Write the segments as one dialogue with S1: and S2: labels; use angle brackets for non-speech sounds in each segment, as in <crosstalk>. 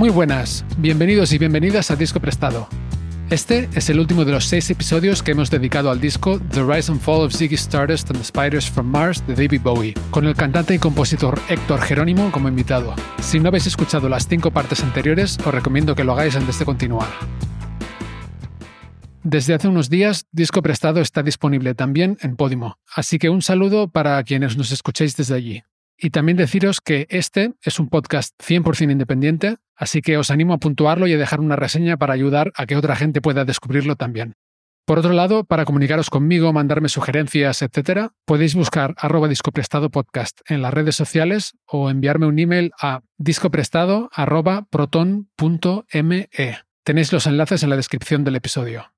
S1: Muy buenas, bienvenidos y bienvenidas a Disco Prestado. Este es el último de los seis episodios que hemos dedicado al disco The Rise and Fall of Ziggy Stardust and the Spiders from Mars de David Bowie, con el cantante y compositor Héctor Jerónimo como invitado. Si no habéis escuchado las cinco partes anteriores, os recomiendo que lo hagáis antes de continuar. Desde hace unos días, Disco Prestado está disponible también en Podimo, así que un saludo para quienes nos escuchéis desde allí. Y también deciros que este es un podcast 100% independiente, así que os animo a puntuarlo y a dejar una reseña para ayudar a que otra gente pueda descubrirlo también. Por otro lado, para comunicaros conmigo, mandarme sugerencias, etc., podéis buscar arroba discoprestado podcast en las redes sociales o enviarme un email a discoprestado.proton.me. Tenéis los enlaces en la descripción del episodio.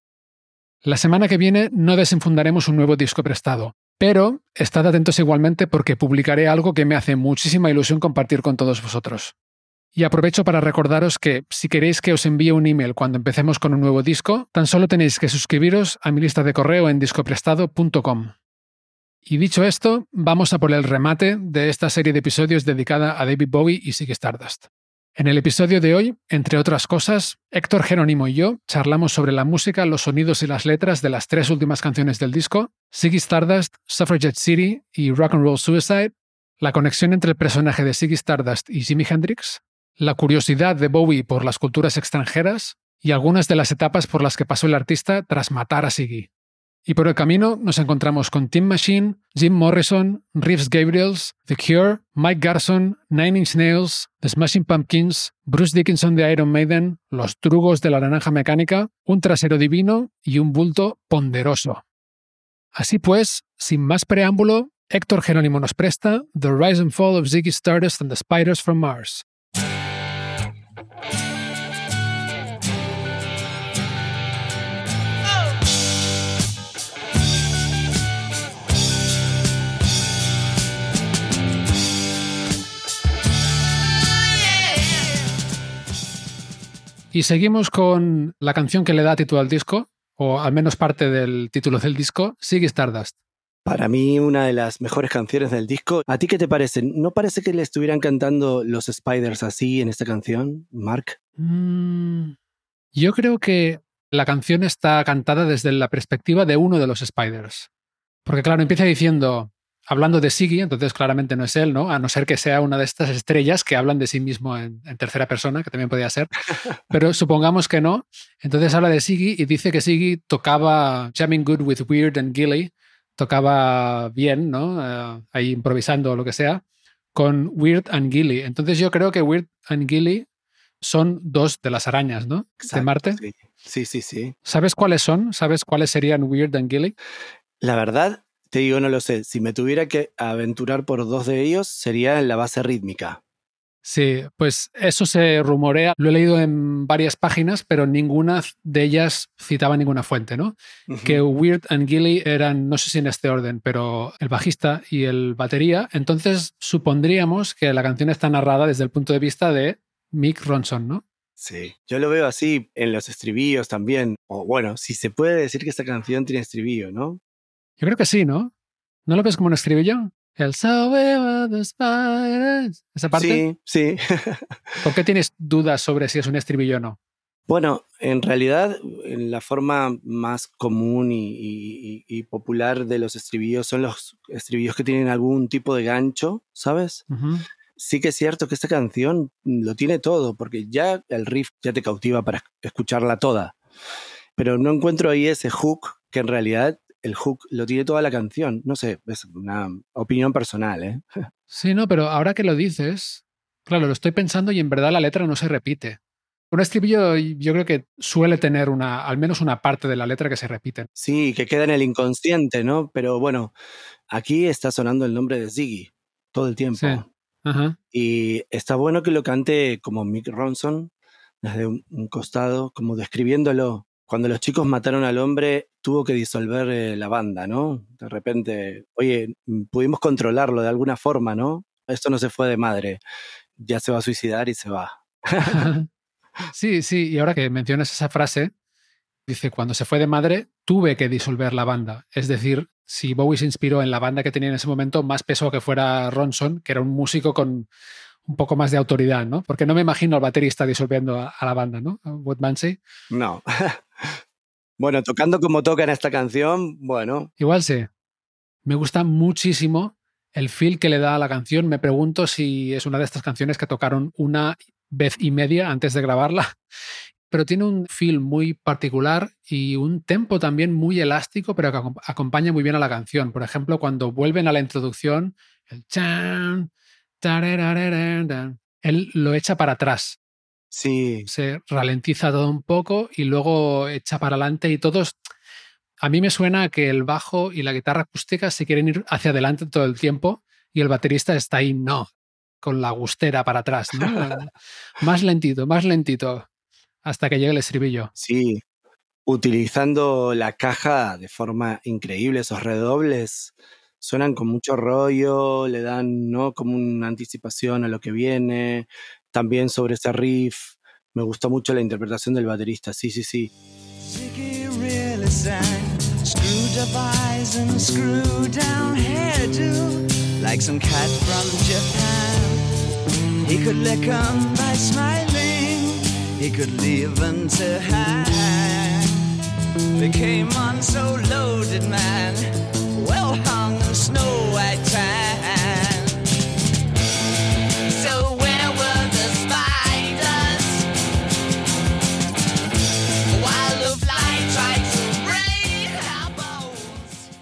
S1: La semana que viene no desenfundaremos un nuevo disco prestado, pero estad atentos igualmente porque publicaré algo que me hace muchísima ilusión compartir con todos vosotros. Y aprovecho para recordaros que si queréis que os envíe un email cuando empecemos con un nuevo disco, tan solo tenéis que suscribiros a mi lista de correo en discoprestado.com. Y dicho esto, vamos a por el remate de esta serie de episodios dedicada a David Bowie y Ziggy Stardust. En el episodio de hoy, entre otras cosas, Héctor Jerónimo y yo charlamos sobre la música, los sonidos y las letras de las tres últimas canciones del disco, Ziggy Stardust, Suffragette City y Rock and Roll Suicide, la conexión entre el personaje de Ziggy Stardust y Jimi Hendrix, la curiosidad de Bowie por las culturas extranjeras y algunas de las etapas por las que pasó el artista tras matar a Ziggy. Y por el camino nos encontramos con Tim Machine, Jim Morrison, Reeves Gabriels, The Cure, Mike Garson, Nine Inch Nails, The Smashing Pumpkins, Bruce Dickinson de Iron Maiden, Los Trugos de la Naranja Mecánica, un trasero divino y un bulto ponderoso. Así pues, sin más preámbulo, Héctor Jerónimo nos presta The Rise and Fall of Ziggy Stardust and the Spiders from Mars. Y seguimos con la canción que le da título al disco, o al menos parte del título del disco, Sigue Stardust.
S2: Para mí, una de las mejores canciones del disco. ¿A ti qué te parece? ¿No parece que le estuvieran cantando los Spiders así en esta canción, Mark?
S1: Mm, yo creo que la canción está cantada desde la perspectiva de uno de los Spiders. Porque claro, empieza diciendo, hablando de Siggy, entonces claramente no es él, ¿no? A no ser que sea una de estas estrellas que hablan de sí mismo en, tercera persona, que también podría ser. <laughs> Pero supongamos que no. Entonces habla de Siggy y dice que Siggy tocaba Jamming Good with Weird and Gilly, tocaba bien, ¿no? Eh, ahí improvisando o lo que sea, con Weird and Gilly. Entonces yo creo que Weird and Gilly son dos de las arañas, ¿no? de Marte.
S2: Sí. sí, sí, sí.
S1: ¿Sabes cuáles son? ¿Sabes cuáles serían Weird and Gilly?
S2: La verdad, te digo, no lo sé. Si me tuviera que aventurar por dos de ellos, sería en la base rítmica.
S1: Sí, pues eso se rumorea. Lo he leído en varias páginas, pero ninguna de ellas citaba ninguna fuente, ¿no? Que Weird and Gilly eran, no sé si en este orden, pero el bajista y el batería. Entonces supondríamos que la canción está narrada desde el punto de vista de Mick Ronson, ¿no?
S2: Sí, yo lo veo así en los estribillos también. O bueno, si se puede decir que esta canción tiene estribillo, ¿no?
S1: Yo creo que sí, ¿no? ¿No lo ves como un estribillo? El So the Spiders. ¿Esa parte?
S2: Sí, sí. <laughs>
S1: ¿Por qué tienes dudas sobre si es un estribillo o no?
S2: Bueno, en realidad, la forma más común y, popular de los estribillos son los estribillos que tienen algún tipo de gancho, ¿sabes? Sí que es cierto que esta canción lo tiene todo, porque ya el riff ya te cautiva para escucharla toda. Pero no encuentro ahí ese hook que en realidad el hook lo tiene toda la canción. No sé, es una opinión personal, ¿eh?
S1: Sí, no, pero ahora que lo dices, claro, lo estoy pensando y en verdad la letra no se repite. Un estribillo yo creo que suele tener una, al menos una parte de la letra que se repite.
S2: Sí, que queda en el inconsciente, ¿no? Pero bueno, aquí está sonando el nombre de Ziggy todo el tiempo. Y está bueno que lo cante como Mick Ronson, desde un, costado, como describiéndolo. Cuando los chicos mataron al hombre, tuvo que disolver eh, la banda, ¿no? De repente, oye, mm, pudimos controlarlo de alguna forma, ¿no? Esto no se fue de madre. Ya se va a suicidar y se va. <laughs>
S1: sí, sí, y ahora que mencionas esa frase, dice, cuando se fue de madre, tuve que disolver la banda. Es decir, si Bowie se inspiró en la banda que tenía en ese momento, más peso que fuera Ronson, que era un músico con un poco más de autoridad, ¿no? Porque no me imagino al baterista disolviendo a, la banda, ¿no? Woodmansey.
S2: No. <laughs> bueno, tocando como toca en esta canción, bueno.
S1: Igual sí. Me gusta muchísimo el feel que le da a la canción. Me pregunto si es una de estas canciones que tocaron una vez y media antes de grabarla <laughs> pero tiene un feel muy particular y un tempo también muy elástico, pero que acompaña muy bien a la canción. Por ejemplo, cuando vuelven a la introducción, el chan, él lo echa para atrás.
S2: Sí.
S1: Se ralentiza todo un poco y luego echa para adelante y todos... A mí me suena que el bajo y la guitarra acústica se quieren ir hacia adelante todo el tiempo y el baterista está ahí, no, con la gustera para atrás. <laughs> más lentito, más lentito hasta que llegue el estribillo.
S2: Sí, utilizando la caja de forma increíble, esos redobles suenan con mucho rollo, le dan ¿no? como una anticipación a lo que viene, también sobre ese riff. Me gustó mucho la interpretación del baterista, sí, sí, sí. Lick em. They came on so loaded, man, well hung snow white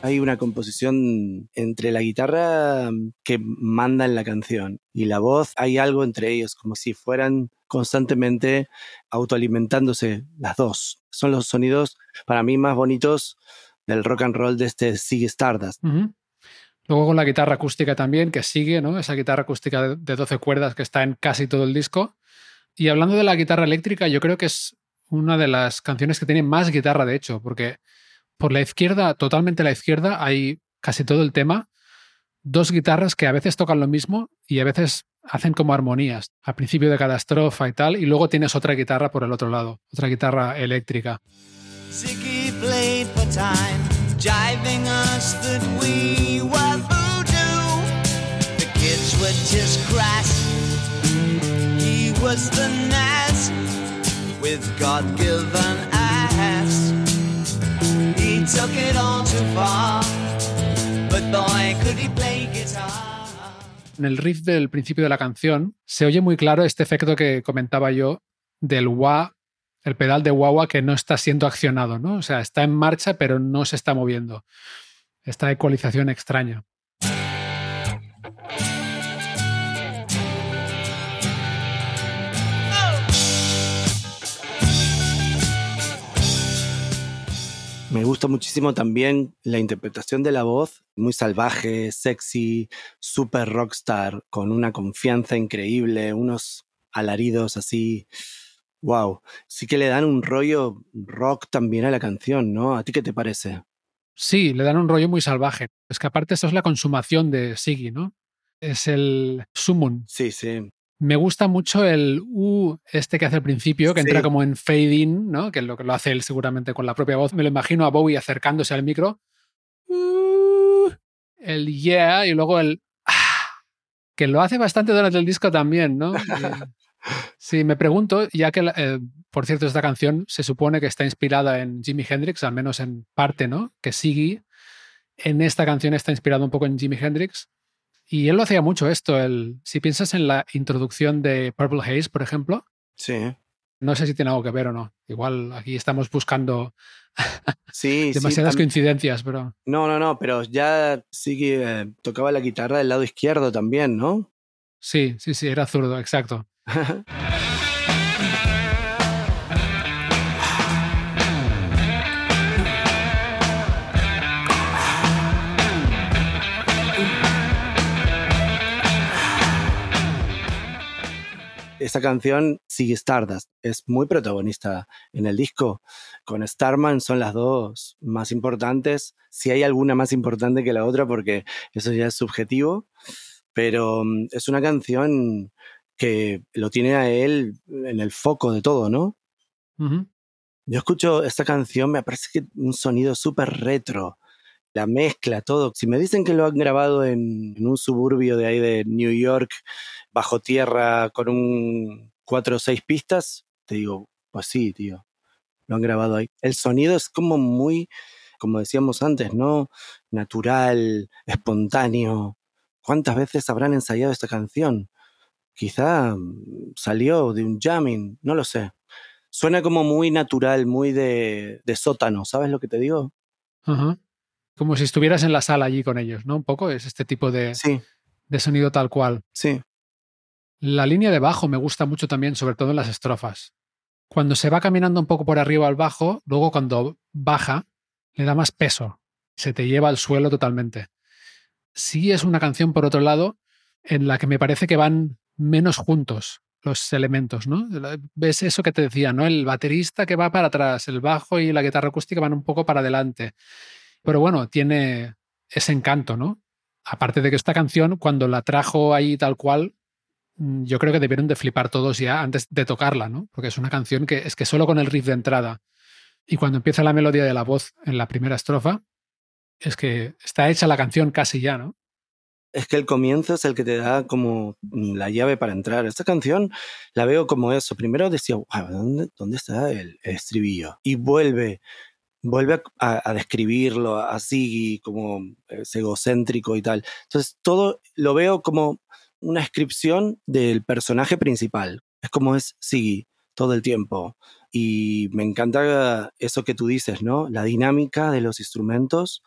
S2: Hay una composición entre la guitarra que manda en la canción y la voz, hay algo entre ellos, como si fueran constantemente autoalimentándose las dos. Son los sonidos para mí más bonitos del rock and roll de este Ziggy Stardust.
S1: Luego con la guitarra acústica también, que sigue, ¿no? Esa guitarra acústica de 12 cuerdas que está en casi todo el disco. Y hablando de la guitarra eléctrica, yo creo que es una de las canciones que tiene más guitarra, de hecho, porque por la izquierda, totalmente la izquierda, hay casi todo el tema, dos guitarras que a veces tocan lo mismo y a veces hacen como armonías al principio de cada estrofa y tal, y luego tienes otra guitarra por el otro lado, otra guitarra eléctrica. En el riff del principio de la canción se oye muy claro este efecto que comentaba yo del wah, el pedal de wah, que no está siendo accionado, ¿no? O sea, está en marcha pero no se está moviendo. Esta ecualización extraña.
S2: Me gusta muchísimo también la interpretación de la voz, muy salvaje, sexy, super rockstar, con una confianza increíble, unos alaridos así. Wow, sí que le dan un rollo rock también a la canción, ¿no? ¿A ti qué te parece?
S1: Sí, le dan un rollo muy salvaje. Es que aparte esto es la consumación de Siggy, ¿no? Es el summon.
S2: Sí, sí.
S1: Me gusta mucho el U este que hace al principio, que entra como en fade in, ¿no? Que lo, que lo hace él seguramente con la propia voz. Me lo imagino a Bowie acercándose al micro. Uh, el yeah y luego el ah, que lo hace bastante durante el disco también, ¿no? <laughs> sí, me pregunto, ya que, eh, por cierto, esta canción se supone que está inspirada en Jimi Hendrix, al menos en parte, ¿no? Que Siggy en esta canción está inspirado un poco en Jimi Hendrix. Y él lo hacía mucho esto. El, si piensas en la introducción de Purple Haze, por ejemplo.
S2: Sí.
S1: No sé si tiene algo que ver o no. Igual aquí estamos buscando <laughs>
S2: sí,
S1: demasiadas coincidencias, pero.
S2: No, no, no, pero ya sí que eh, tocaba la guitarra del lado izquierdo también, ¿no?
S1: Sí, sí, sí, era zurdo, exacto. <laughs>
S2: esa canción sigue Stardust, es muy protagonista en el disco. Con Starman son las dos más importantes, si hay alguna más importante que la otra, porque eso ya es subjetivo, pero mm, es una canción que lo tiene a él en el foco de todo, ¿no? Yo escucho esta canción, me parece que un sonido súper retro, la mezcla, todo. Si me dicen que lo han grabado en, un suburbio de ahí de New York, bajo tierra, con un cuatro o seis pistas, te digo, pues sí, tío, lo han grabado ahí. El sonido es como muy, como decíamos antes, ¿no? Natural, espontáneo. ¿Cuántas veces habrán ensayado esta canción? Quizá mm, salió de un jamming, no lo sé. Suena como muy natural, muy de, sótano, ¿sabes lo que te digo?
S1: Como si estuvieras en la sala allí con ellos, ¿no? Un poco es este tipo de, de sonido tal cual.
S2: Sí.
S1: La línea de bajo me gusta mucho también, sobre todo en las estrofas. Cuando se va caminando un poco por arriba al bajo, luego cuando baja, le da más peso, se te lleva al suelo totalmente. Sí es una canción, por otro lado, en la que me parece que van menos juntos los elementos, ¿no? Ves eso que te decía, ¿no? El baterista que va para atrás, el bajo y la guitarra acústica van un poco para adelante. Pero bueno, tiene ese encanto, ¿no? Aparte de que esta canción, cuando la trajo ahí tal cual, yo creo que debieron de flipar todos ya antes de tocarla, ¿no? Porque es una canción que es que solo con el riff de entrada y cuando empieza la melodía de la voz en la primera estrofa, es que está hecha la canción casi ya, ¿no?
S2: es que el comienzo es el que te da como la llave para entrar. Esta canción la veo como eso. Primero decía, ¿dónde, ¿dónde, está el, estribillo? Y vuelve, vuelve a, describirlo así como es egocéntrico y tal. Entonces todo lo veo como una descripción del personaje principal. Es como es Siggy todo el tiempo. Y me encanta eso que tú dices, ¿no? La dinámica de los instrumentos.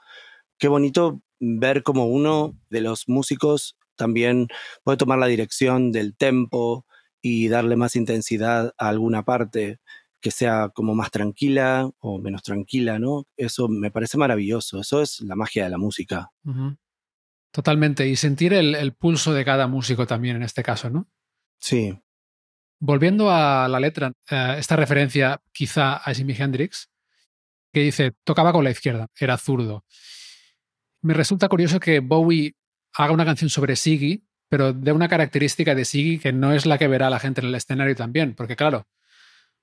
S2: Qué bonito ver cómo uno de los músicos también puede tomar la dirección del tempo y darle más intensidad a alguna parte que sea como más tranquila o menos tranquila, ¿no? Eso me parece maravilloso, eso es la magia de la música.
S1: Totalmente, y sentir el, pulso de cada músico también en este caso, ¿no?
S2: Sí.
S1: Volviendo a la letra, eh, esta referencia quizá a Jimi Hendrix, que dice, tocaba con la izquierda, era zurdo me resulta curioso que Bowie haga una canción sobre Siggy, pero de una característica de Siggy que no es la que verá la gente en el escenario también, porque claro,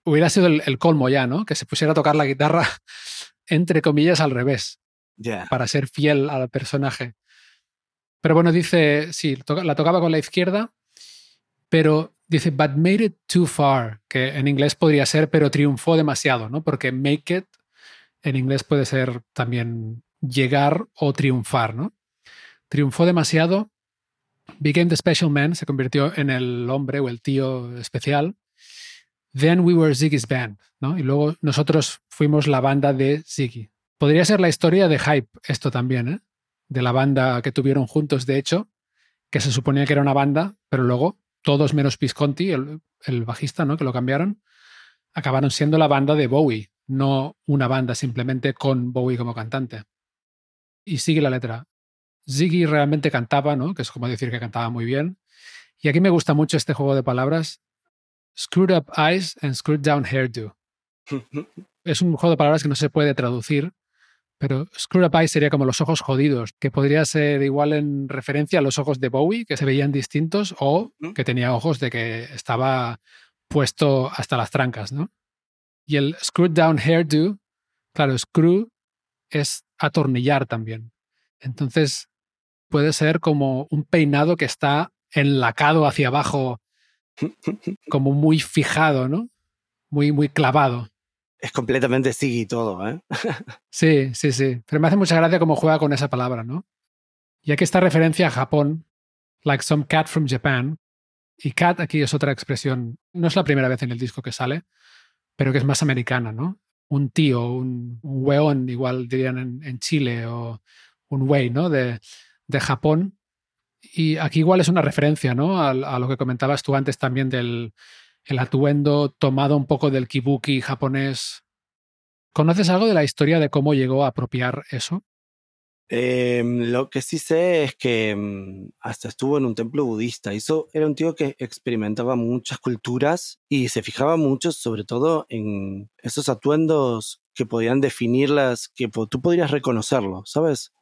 S1: hubiera sido el, colmo ya, ¿no? Que se pusiera a tocar la guitarra <laughs> entre comillas al revés, para ser fiel al personaje. Pero bueno, dice, sí, la tocaba con la izquierda, pero dice, but made it too far, que en inglés podría ser, pero triunfó demasiado, ¿no? Porque make it en inglés puede ser también llegar o triunfar, ¿no? Triunfó demasiado, became the special man, se convirtió en el hombre o el tío especial. Then we were Ziggy's band, ¿no? Y luego nosotros fuimos la banda de Ziggy. Podría ser la historia de Hype, esto también, ¿eh? De la banda que tuvieron juntos, de hecho, que se suponía que era una banda, pero luego todos menos Visconti, el, el bajista, ¿no? Que lo cambiaron, acabaron siendo la banda de Bowie, no una banda simplemente con Bowie como cantante y sigue la letra. Ziggy realmente cantaba, ¿no? Que es como decir que cantaba muy bien. Y aquí me gusta mucho este juego de palabras. Screwed up eyes and screwed down hairdo. <laughs> es un juego de palabras que no se puede traducir, pero screwed up eyes sería como los ojos jodidos, que podría ser igual en referencia a los ojos de Bowie, que se veían distintos, o que tenía ojos de que estaba puesto hasta las trancas, ¿no? Y el screwed down hairdo, claro, screw es atornillar también. Entonces, puede ser como un peinado que está enlacado hacia abajo, <laughs> como muy fijado, ¿no? Muy, muy clavado.
S2: Es completamente y todo, ¿eh? <laughs>
S1: sí, sí, sí. Pero me hace mucha gracia cómo juega con esa palabra, ¿no? Y aquí está referencia a Japón, like some cat from Japan. Y cat aquí es otra expresión, no es la primera vez en el disco que sale, pero que es más americana, ¿no? un tío, un, un weón, igual dirían en, Chile, o un wey, ¿no? De, Japón. Y aquí igual es una referencia, ¿no? A, lo que comentabas tú antes también del el atuendo tomado un poco del kibuki japonés. ¿Conoces algo de la historia de cómo llegó a apropiar eso?
S2: Em, lo que sí sé es que mm, hasta estuvo en un templo budista. Eso era un tío que experimentaba muchas culturas y se fijaba mucho, sobre todo en esos atuendos que podían definirlas, que tú podrías reconocerlo, ¿sabes?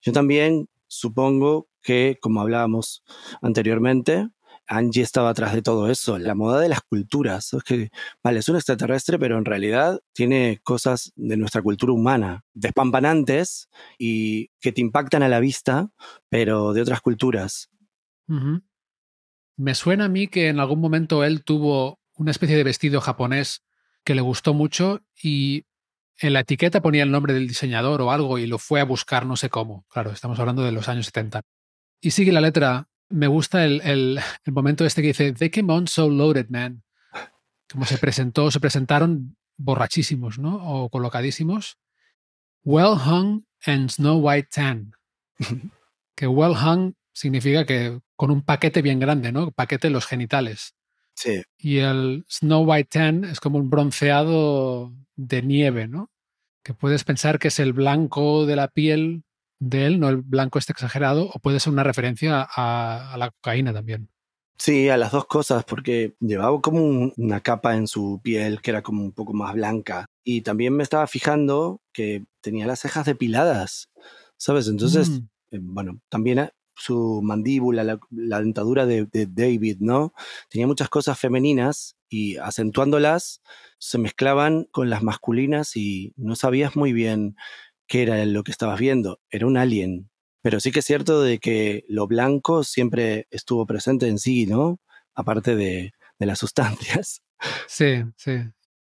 S2: Yo también supongo que, como hablábamos anteriormente, Angie estaba atrás de todo eso, la moda de las culturas. Es que, vale, es un extraterrestre, pero en realidad tiene cosas de nuestra cultura humana, despampanantes y que te impactan a la vista, pero de otras culturas.
S1: Me suena a mí que en algún momento él tuvo una especie de vestido japonés que le gustó mucho y en la etiqueta ponía el nombre del diseñador o algo y lo fue a buscar no sé cómo. Claro, estamos hablando de los años 70. Y sigue la letra me gusta el, el, momento este que dice, They came on so loaded, man. Como se presentó, se presentaron borrachísimos, ¿no? O colocadísimos. Well hung and snow white tan. que well hung significa que con un paquete bien grande, ¿no? Paquete los genitales.
S2: Sí.
S1: Y el snow white tan es como un bronceado de nieve, ¿no? Que puedes pensar que es el blanco de la piel de él, no el blanco este exagerado, o puede ser una referencia a, la cocaína también.
S2: Sí, a las dos cosas, porque llevaba como una capa en su piel que era como un poco más blanca. Y también me estaba fijando que tenía las cejas depiladas, ¿sabes? Entonces, mm. eh, bueno, también su mandíbula, la, dentadura de, de, David, ¿no? Tenía muchas cosas femeninas y acentuándolas se mezclaban con las masculinas y no sabías muy bien qué era lo que estabas viendo. Era un alien. Pero sí que es cierto de que lo blanco siempre estuvo presente en sí, ¿no? Aparte de, las <laughs> sustancias.
S1: Sí, sí.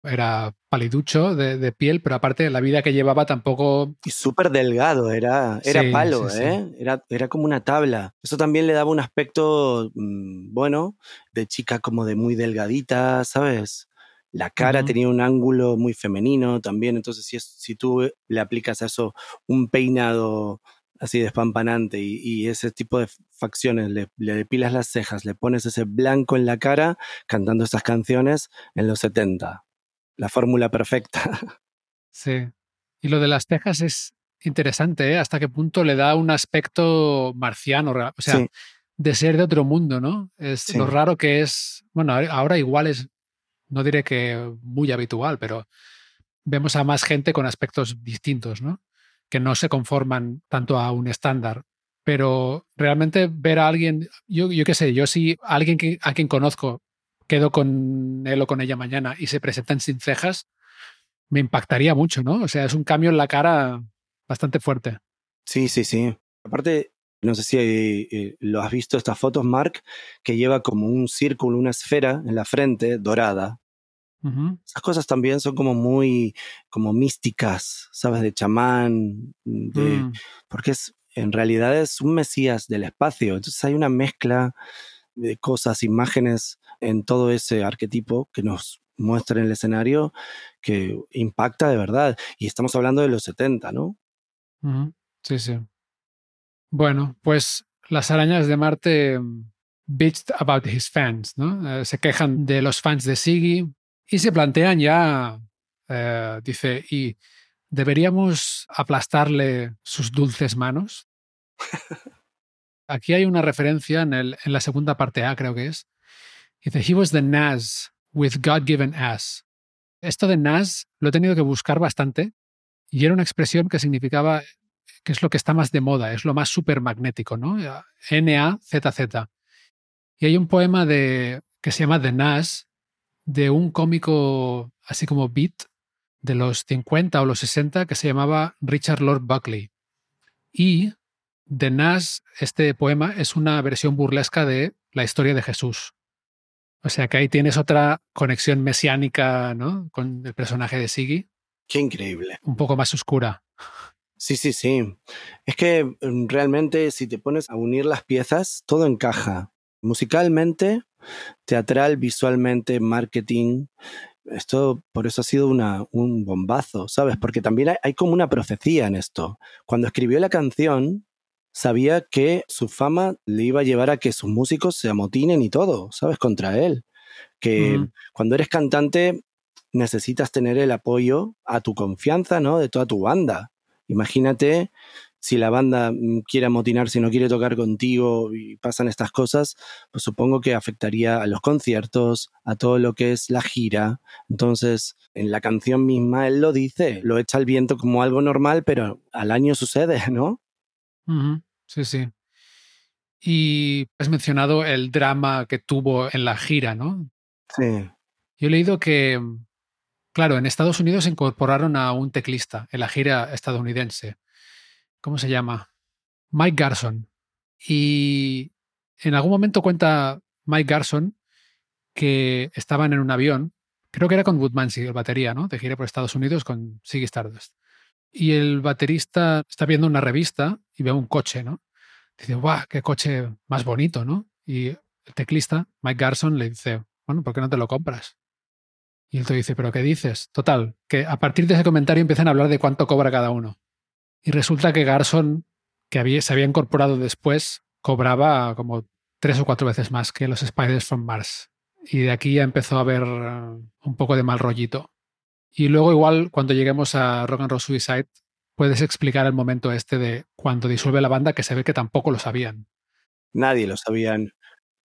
S1: Era paliducho de, piel, pero aparte la vida que llevaba tampoco...
S2: Y súper delgado, era, era palo, ¿eh? Era, era como una tabla. Eso también le daba un aspecto, mm, bueno, de chica como de muy delgadita, ¿sabes? La cara tenía un ángulo muy femenino también, entonces si, si tú le aplicas a eso un peinado así despampanante y, y ese tipo de facciones, le, le, depilas las cejas, le pones ese blanco en la cara cantando esas canciones en los 70. La fórmula perfecta. <laughs>
S1: Sí. Y lo de las cejas es interesante, ¿eh? Hasta qué punto le da un aspecto marciano, o sea, de ser de otro mundo, ¿no? Es lo raro que es, bueno, ahora igual es no diré que muy habitual, pero vemos a más gente con aspectos distintos, ¿no? Que no se conforman tanto a un estándar. Pero realmente ver a alguien, yo, yo qué sé, yo si alguien a quien conozco quedo con él o con ella mañana y se presentan sin cejas, me impactaría mucho, ¿no? O sea, es un cambio en la cara bastante fuerte.
S2: Sí, sí, sí. Aparte, no sé si eh, lo has visto, estas fotos, Mark, que lleva como un círculo, una esfera en la frente dorada. Esas cosas también son como muy, como místicas, ¿sabes? De chamán, de, mm. porque es, en realidad es un mesías del espacio. Entonces hay una mezcla de cosas, imágenes en todo ese arquetipo que nos muestra en el escenario que impacta de verdad. Y estamos hablando de los 70, ¿no?
S1: Sí, sí. Bueno, pues las arañas de Marte mm, bitched about his fans, ¿no? Eh, se quejan de los fans de Siggy y se plantean ya, eh, dice, y deberíamos aplastarle sus dulces manos. Aquí hay una referencia en, el, en la segunda parte A, creo que es. Dice, he was the Nas with God-given ass. Esto de Nas lo he tenido que buscar bastante y era una expresión que significaba que es lo que está más de moda, es lo más supermagnético, ¿no? N-A-Z-Z. Y hay un poema de, que se llama The Nas, de un cómico así como beat de los 50 o los 60 que se llamaba Richard Lord Buckley. Y The Nas, este poema, es una versión burlesca de la historia de Jesús. O sea que ahí tienes otra conexión mesiánica ¿no? con el personaje de Siggy.
S2: Qué increíble.
S1: Un poco más oscura.
S2: Sí, sí, sí. Es que mm, realmente si te pones a unir las piezas, todo encaja. Musicalmente, teatral, visualmente, marketing. Esto por eso ha sido una, un bombazo, ¿sabes? Porque también hay, hay como una profecía en esto. Cuando escribió la canción, sabía que su fama le iba a llevar a que sus músicos se amotinen y todo, ¿sabes? Contra él. Que cuando eres cantante necesitas tener el apoyo a tu confianza, ¿no? De toda tu banda. Imagínate si la banda mm, quiere amotinar, si no quiere tocar contigo y pasan estas cosas, pues supongo que afectaría a los conciertos, a todo lo que es la gira. Entonces, en la canción misma él lo dice, lo echa al viento como algo normal, pero al año sucede, <laughs> ¿no?
S1: Sí, sí. Y has mencionado el drama que tuvo en la gira, ¿no?
S2: Sí.
S1: Yo he leído que, claro, en Estados Unidos incorporaron a un teclista en la gira estadounidense. ¿Cómo se llama? Mike Garson. Y en algún momento cuenta Mike Garson que estaban en un avión, creo que era con Woodmansey, el batería, ¿no? De gira por Estados Unidos con Ziggy Stardust. Y el baterista está viendo una revista y ve un coche, ¿no? Dice, ¡guau! ¡Qué coche más bonito, ¿no? Y el teclista, Mike Garson, le dice, bueno, ¿por qué no te lo compras? Y él te dice, ¿pero qué dices? Total, que a partir de ese comentario empiezan a hablar de cuánto cobra cada uno. Y resulta que Garson, que había, se había incorporado después, cobraba como tres o cuatro veces más que los Spiders from Mars. Y de aquí ya empezó a haber uh, un poco de mal rollito. Y luego igual cuando lleguemos a Rock and Roll Suicide, puedes explicar el momento este de cuando disuelve la banda que se ve que tampoco lo sabían.
S2: Nadie lo sabían.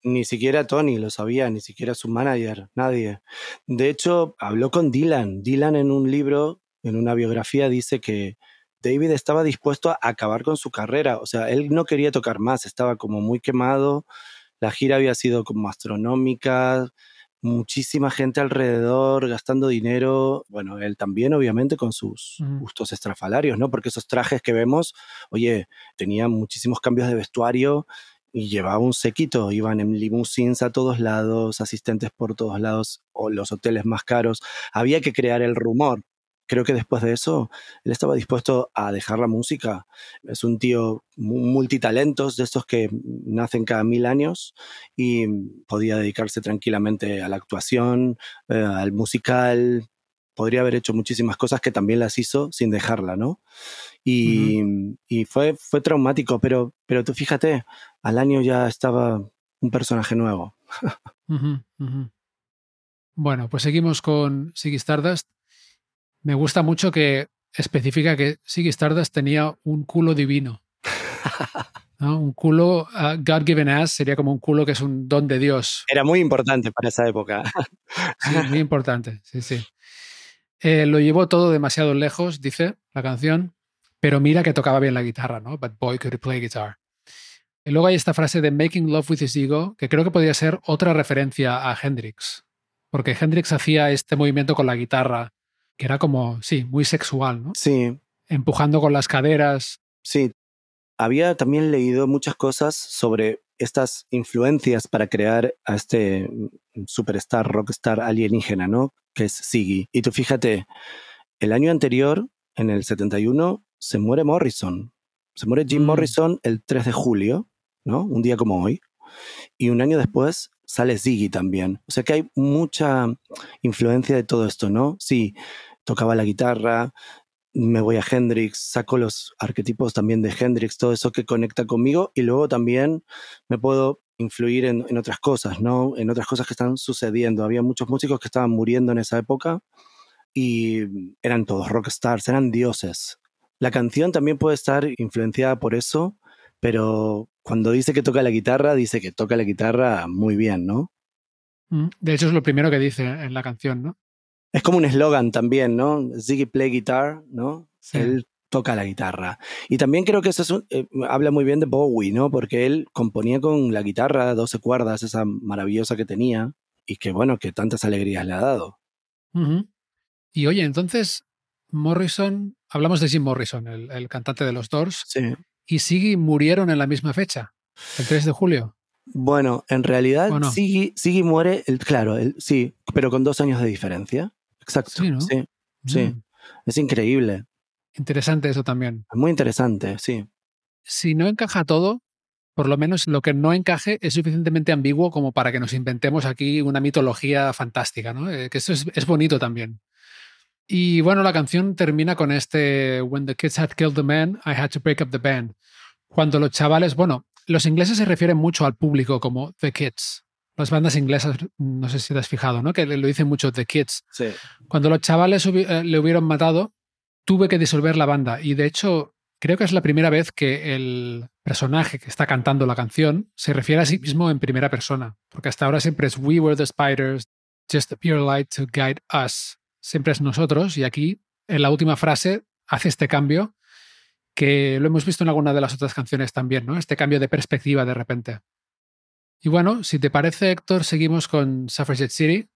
S2: Ni siquiera Tony lo sabía, ni siquiera su manager, nadie. De hecho, habló con Dylan. Dylan en un libro, en una biografía, dice que David estaba dispuesto a acabar con su carrera. O sea, él no quería tocar más, estaba como muy quemado. La gira había sido como astronómica, muchísima gente alrededor gastando dinero. Bueno, él también, obviamente, con sus gustos estrafalarios, ¿no? Porque esos trajes que vemos, oye, tenían muchísimos cambios de vestuario y llevaba un sequito, iban en limousines a todos lados, asistentes por todos lados, o los hoteles más caros. Había que crear el rumor. Creo que después de eso, él estaba dispuesto a dejar la música. Es un tío multitalentos, de estos que nacen cada mil años, y podía dedicarse tranquilamente a la actuación, eh, al musical, podría haber hecho muchísimas cosas que también las hizo sin dejarla, ¿no? Y, fue, fue traumático, pero, pero tú fíjate, al año ya estaba un personaje nuevo. <laughs>
S1: Bueno, pues seguimos con Siggy Stardust. Me gusta mucho que especifica que Siggy Stardust tenía un culo divino. <laughs> Un culo, uh, God-given ass, sería como un culo que es un don de Dios.
S2: Era muy importante para esa época. <laughs>
S1: sí, muy importante, sí, sí. Eh, lo llevó todo demasiado lejos, dice la canción, pero mira que tocaba bien la guitarra, ¿no? But boy could he play guitar. Y luego hay esta frase de Making Love with His Ego, que creo que podría ser otra referencia a Hendrix, porque Hendrix hacía este movimiento con la guitarra, que era como, sí, muy sexual, ¿no?
S2: Sí.
S1: Empujando con las caderas.
S2: Sí. Había también leído muchas cosas sobre estas influencias para crear a este superstar, rockstar alienígena, ¿no? Que es Siggy. Y tú fíjate, el año anterior, en el 71, se muere Morrison. Se muere Jim mm. Morrison el 3 de julio, ¿no? Un día como hoy. Y un año después sale Ziggy también. O sea que hay mucha influencia de todo esto, ¿no? Sí, tocaba la guitarra, me voy a Hendrix, saco los arquetipos también de Hendrix, todo eso que conecta conmigo y luego también me puedo influir en, otras cosas, ¿no? En otras cosas que están sucediendo. Había muchos músicos que estaban muriendo en esa época y eran todos rockstars, eran dioses. La canción también puede estar influenciada por eso, pero cuando dice que toca la guitarra, dice que toca la guitarra muy bien, ¿no?
S1: Mm, de hecho, es lo primero que dice en la canción, ¿no?
S2: Es como un eslogan también, ¿no? Ziggy play guitar, ¿no? Él toca la guitarra. Y también creo que eso eh, habla muy bien de Bowie, ¿no? Porque él componía con la guitarra 12 cuerdas, esa maravillosa que tenía, y que bueno, que tantas alegrías le ha dado.
S1: Y oye, entonces, Morrison, hablamos de Jim Morrison, el, cantante de los Doors,
S2: sí.
S1: y Siggy murieron en la misma fecha, el 3 de julio.
S2: Bueno, en realidad Siggy, muere, el, claro, sí, pero con dos años de diferencia. Exacto. Sí, sí, sí. Mm. Es increíble.
S1: Interesante eso también.
S2: Muy interesante, sí.
S1: Si no encaja todo, por lo menos lo que no encaje es suficientemente ambiguo como para que nos inventemos aquí una mitología fantástica, ¿no? Eh, que eso es, es, bonito también. Y bueno, la canción termina con este When the kids had killed the man, I had to break up the band. Cuando los chavales, bueno, los ingleses se refieren mucho al público como the kids. Las bandas inglesas, no sé si te has fijado, ¿no? Que lo dicen mucho the kids.
S2: Sí.
S1: Cuando los chavales eh, le hubieron matado, tuve que disolver la banda. Y de hecho, Creo que es la primera vez que el personaje que está cantando la canción se refiere a sí mismo en primera persona, porque hasta ahora siempre es We were the spiders, just a pure light to guide us. Siempre es nosotros y aquí en la última frase hace este cambio que lo hemos visto en alguna de las otras canciones también, ¿no? Este cambio de perspectiva de repente. Y bueno, si te parece, Héctor, seguimos con Suffragette City.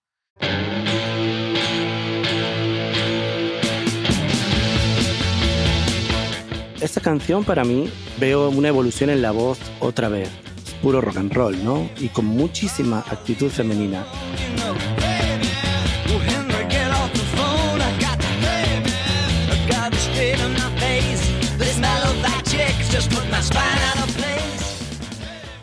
S2: Esta canción para mí veo una evolución en la voz otra vez. Puro rock and roll, ¿no? Y con muchísima actitud femenina.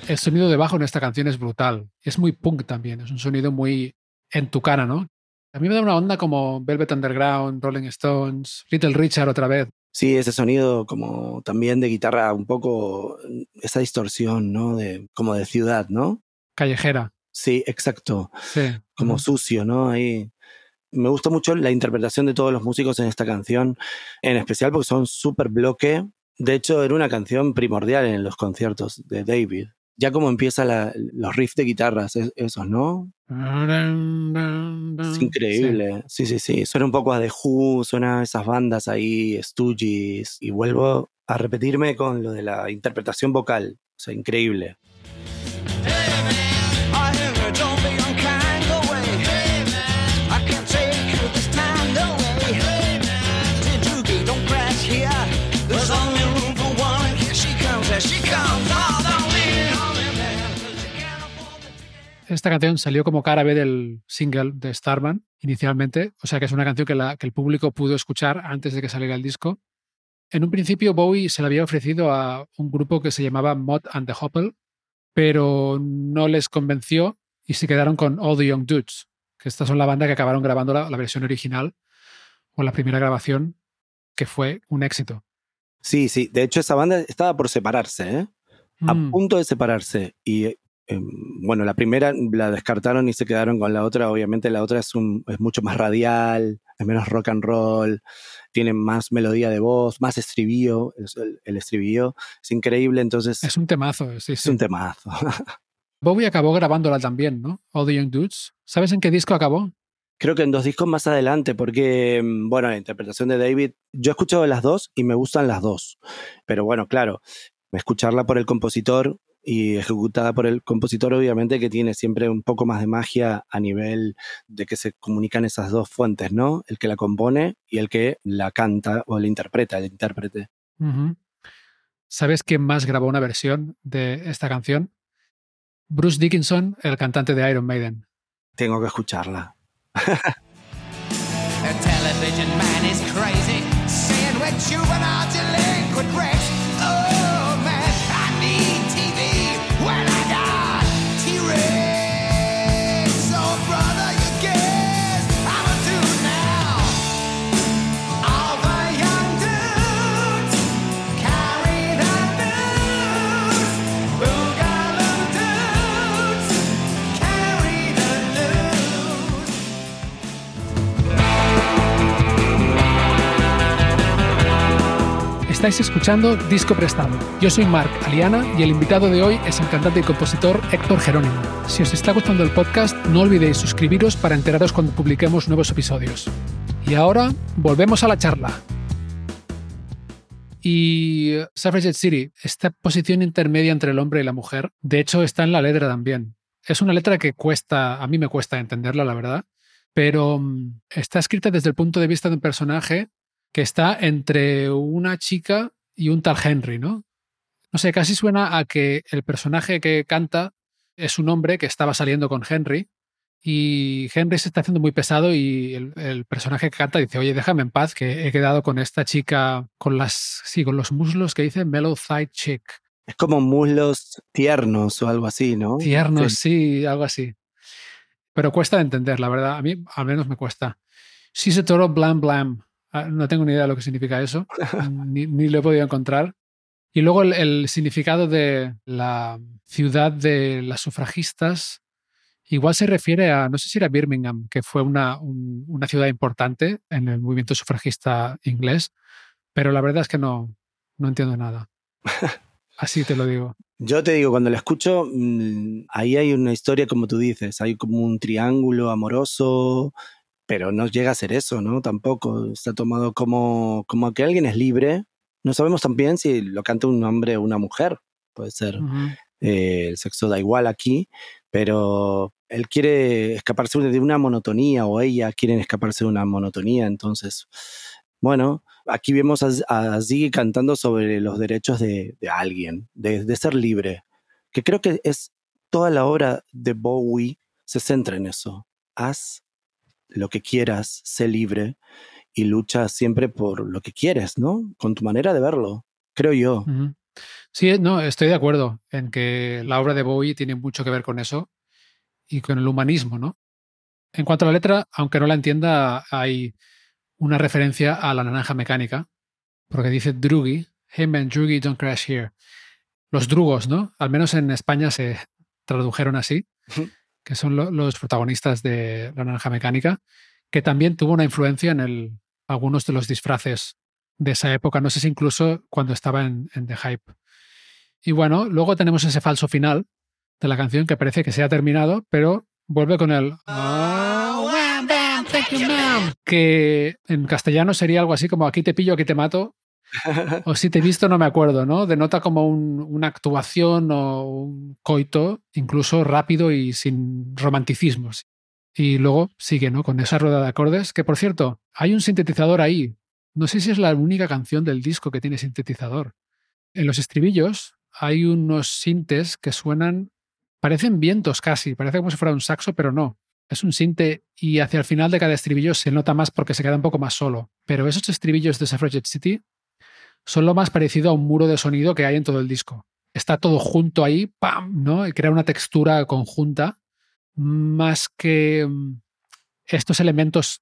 S1: El sonido de bajo en esta canción es brutal. Es muy punk también. Es un sonido muy en tu cara, ¿no? A mí me da una onda como Velvet Underground, Rolling Stones, Little Richard otra vez.
S2: Sí, ese sonido como también de guitarra, un poco esa distorsión, ¿no? De, como de ciudad, ¿no?
S1: Callejera.
S2: Sí, exacto.
S1: Sí.
S2: Como sucio, ¿no? Ahí. Me gusta mucho la interpretación de todos los músicos en esta canción, en especial porque son súper bloque. De hecho, era una canción primordial en los conciertos de David ya como empieza los riffs de guitarras, esos, ¿no? Es increíble. Sí. sí, sí, Suena un poco a The Who, suena a esas bandas ahí, Stooges, y vuelvo a repetirme con lo de la interpretación vocal. O sea, increíble.
S1: Esta canción salió como cara B del single de Starman inicialmente, o sea que es una canción que, que el público pudo escuchar antes de que saliera el disco. En un principio Bowie se la había ofrecido a un grupo que se llamaba Mod and the Hopple, pero no les convenció y se quedaron con All the Young Dudes, que estas son la banda que acabaron grabando la, versión original o la primera grabación, que fue un éxito.
S2: Sí, sí, de hecho esa banda estaba por separarse, ¿eh? a mm. punto de separarse. Y Em, bueno, la primera la descartaron y se quedaron con la otra. Obviamente la otra es, un, es mucho más radial, es menos rock and roll, tiene más melodía de voz, más estribillo. El, el estribillo es increíble, entonces...
S1: Es un temazo, sí,
S2: Es un temazo. <laughs>
S1: Bowie acabó grabándola también, ¿no? All the Young Dudes. ¿Sabes en qué disco acabó?
S2: Creo que en dos discos más adelante, porque, em, bueno, la interpretación de David, yo he escuchado las dos y me gustan las dos. Pero bueno, claro, escucharla por el compositor y ejecutada por el compositor, obviamente, que tiene siempre un poco más de magia a nivel de que se comunican esas dos fuentes, ¿no? El que la compone y el que la canta o la interpreta, el intérprete.
S1: ¿Sabes quién más grabó una versión de esta canción? Bruce Dickinson, el cantante de Iron Maiden.
S2: Tengo que escucharla. <laughs>
S1: Estáis escuchando Disco Prestado. Yo soy Marc Aliana y el invitado de hoy es el cantante y compositor Héctor Jerónimo. Si os está gustando el podcast, no olvidéis suscribiros para enteraros cuando publiquemos nuevos episodios. Y ahora, volvemos a la charla. Y Suffragette City, esta posición intermedia entre el hombre y la mujer, de hecho está en la letra también. Es una letra que cuesta, a mí me cuesta entenderla, la verdad, pero mm, está escrita desde el punto de vista de un personaje que está entre una chica y un tal Henry, ¿no? No sé, casi suena a que el personaje que canta es un hombre que estaba saliendo con Henry y Henry se está haciendo muy pesado y el, personaje que canta dice, oye, déjame en paz, que he quedado con esta chica con las, sí, con los muslos que dice Mellow Thigh Chick.
S2: Es como muslos tiernos o algo así, ¿no?
S1: Tiernos, sí, algo así. Pero cuesta de entender, la verdad. A mí al menos me cuesta. She's a total blam blam. Ah, no tengo ni idea de lo que significa eso, <laughs> ni, lo he podido encontrar. Y luego el, significado de la ciudad de las sufragistas igual se refiere a, no sé si era Birmingham, que fue una, ciudad importante en el movimiento sufragista inglés, pero la verdad es que no, no entiendo nada. <laughs> Así te lo digo.
S2: Yo te digo, cuando la escucho, mm, ahí hay una historia como tú dices, hay como un triángulo amoroso, pero no llega a ser eso, ¿no? Tampoco está tomado como, como que alguien es libre. No sabemos también si lo canta un hombre o una mujer, puede ser. Eh, el sexo da igual aquí, pero él quiere escaparse de una monotonía o ella quiere escaparse de una monotonía, entonces, bueno, aquí vemos a, Ziggy cantando sobre los derechos de, alguien, de, ser libre, que creo que es toda la obra de Bowie se centra en eso. Haz lo que quieras, sé libre y lucha siempre por lo que quieres, ¿no? Con tu manera de verlo, creo yo.
S1: Sí, no, estoy de acuerdo en que la obra de Bowie tiene mucho que ver con eso y con el humanismo, ¿no? En cuanto a la letra, aunque no la entienda, hay una referencia a la naranja mecánica, porque dice Drugi, Him and Drugi don't crash here. Los drugos, ¿no? Al menos en España se tradujeron así, que son los protagonistas de la naranja mecánica, que también tuvo una influencia en el, algunos de los disfraces de esa época, no sé si incluso cuando estaba en, The Hype. Y bueno, luego tenemos ese falso final de la canción que parece que se ha terminado, pero vuelve con el... Que en castellano sería algo así como aquí te pillo, aquí te mato. <laughs> O si te he visto, no me acuerdo, ¿no? Denota como una actuación o un coito, incluso rápido y sin romanticismos. Y luego sigue, ¿no? Con esa rueda de acordes, que por cierto, hay un sintetizador ahí, no sé si es la única canción del disco que tiene sintetizador. En los estribillos hay unos sintes que suenan, parecen vientos casi, parece como si fuera un saxo, pero no. Es un sinte y hacia el final de cada estribillo se nota más porque se queda un poco más solo. Pero esos estribillos de Suffragette City son lo más parecido a un muro de sonido que hay en todo el disco. Está todo junto ahí, ¡pam! ¿no? Y crea una textura conjunta más que mm, estos elementos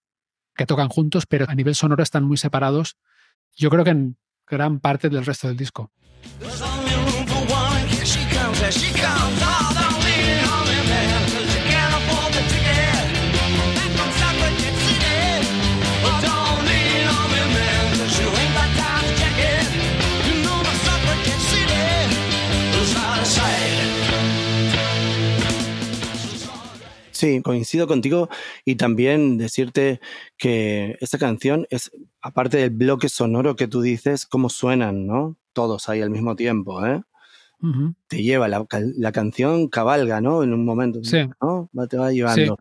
S1: que tocan juntos, pero a nivel sonoro están muy separados. Yo creo que en gran parte del resto del disco.
S2: Sí, coincido contigo y también decirte que esta canción es, aparte del bloque sonoro que tú dices, cómo suenan, ¿no? Todos ahí al mismo tiempo, ¿eh? Te lleva, la, canción cabalga, ¿no? En un momento,
S1: sí.
S2: ¿no? Te va llevando.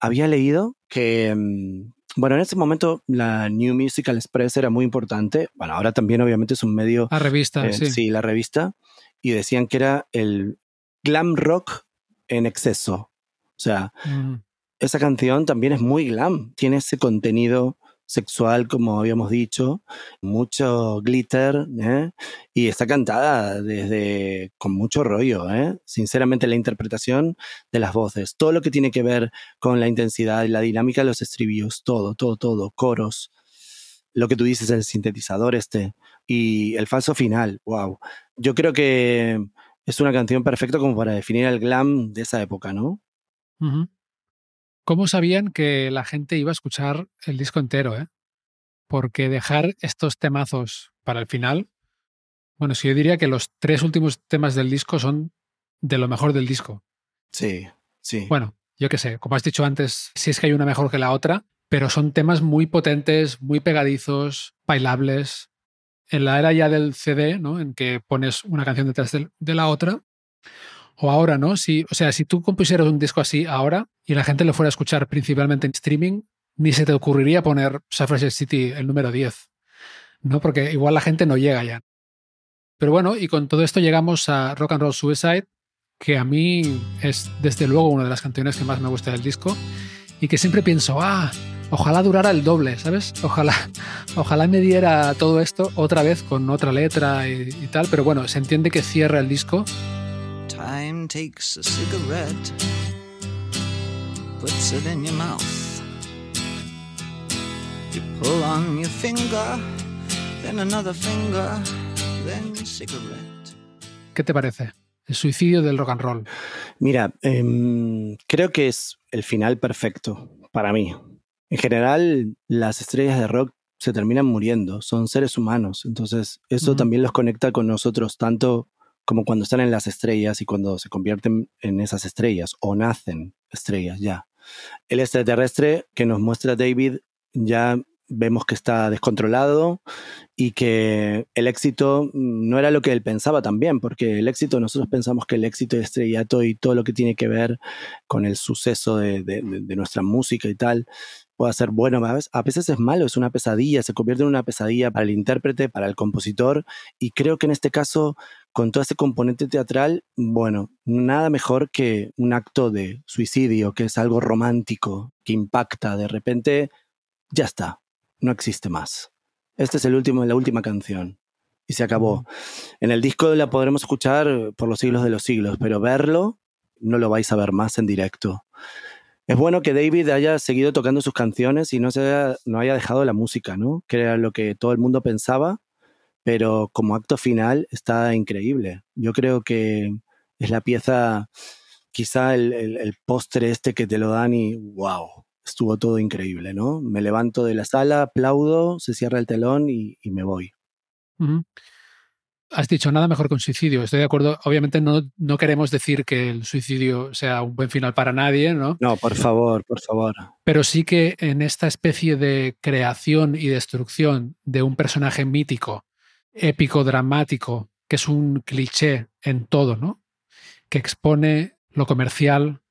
S2: Había leído que, mm, bueno, en ese momento la New Musical Express era muy importante. Bueno, ahora también obviamente es un medio...
S1: La revista, eh, sí.
S2: Sí, la revista. Y decían que era el glam rock en exceso. O sea, esa canción también es muy glam, tiene ese contenido sexual, como habíamos dicho, mucho glitter, ¿eh? y está cantada desde con mucho rollo, ¿eh? sinceramente la interpretación de las voces, todo lo que tiene que ver con la intensidad y la dinámica de los estribillos, todo, todo, todo, coros, lo que tú dices, el sintetizador este, y el falso final, wow. Yo creo que es una canción perfecta como para definir el glam de esa época, ¿no?
S1: ¿Cómo sabían que la gente iba a escuchar el disco entero? Eh? Porque dejar estos temazos para el final, bueno, si yo diría que los tres últimos temas del disco son de lo mejor del disco.
S2: Sí, sí.
S1: Bueno, yo qué sé, como has dicho antes, sí es que hay una mejor que la otra, pero son temas muy potentes, muy pegadizos, bailables. En la era ya del CD, ¿no? En que pones una canción detrás de la otra, o ahora, ¿no? Si, o sea, si tú compusieras un disco así ahora y la gente lo fuera a escuchar principalmente en streaming, ni se te ocurriría poner Suffragette City el número 10, ¿no? Porque igual la gente no llega ya. Pero bueno, y con todo esto llegamos a Rock and Roll Suicide, que a mí es desde luego una de las canciones que más me gusta del disco y que siempre pienso, ah, ojalá durara el doble, ¿sabes? Ojalá, <laughs> ojalá me diera todo esto otra vez con otra letra y, y tal, pero bueno, se entiende que cierra el disco Time takes a cigarette, puts it in your mouth. You pull on your finger, then another finger, then cigarette. ¿Qué te parece? El suicidio del rock and roll.
S2: Mira, eh, creo que es el final perfecto para mí. En general, las estrellas de rock se terminan muriendo, son seres humanos, entonces eso también los conecta con nosotros tanto como cuando están en las estrellas y cuando se convierten en esas estrellas o nacen estrellas ya. El extraterrestre que nos muestra David ya vemos que está descontrolado y que el éxito no era lo que él pensaba también, porque el éxito, nosotros pensamos que el éxito de estrellato y todo lo que tiene que ver con el suceso de, de nuestra música y tal, puede ser bueno, a veces es malo, es una pesadilla, se convierte en una pesadilla para el intérprete, para el compositor, y creo que en este caso, con todo ese componente teatral, bueno, nada mejor que un acto de suicidio, que es algo romántico, que impacta, de repente, ya está, no existe más. Este es el último, la última canción. Y se acabó. En el disco la podremos escuchar por los siglos de los siglos, pero verlo no lo vais a ver más en directo. Es bueno que David haya seguido tocando sus canciones y no, se haya, no haya dejado la música, ¿no? Que era lo que todo el mundo pensaba, pero como acto final está increíble. Yo creo que es la pieza, quizá el, el, postre este que te lo dan y wow, estuvo todo increíble, ¿no? Me levanto de la sala, aplaudo, se cierra el telón y, me voy.
S1: Has dicho nada mejor que un suicidio. Estoy de acuerdo. Obviamente no, no queremos decir que el suicidio sea un buen final para nadie, ¿no?
S2: No, por favor, por favor.
S1: Pero sí que en esta especie de creación y destrucción de un personaje mítico, épico, dramático, que es un cliché en todo, ¿no? Que expone lo comercial,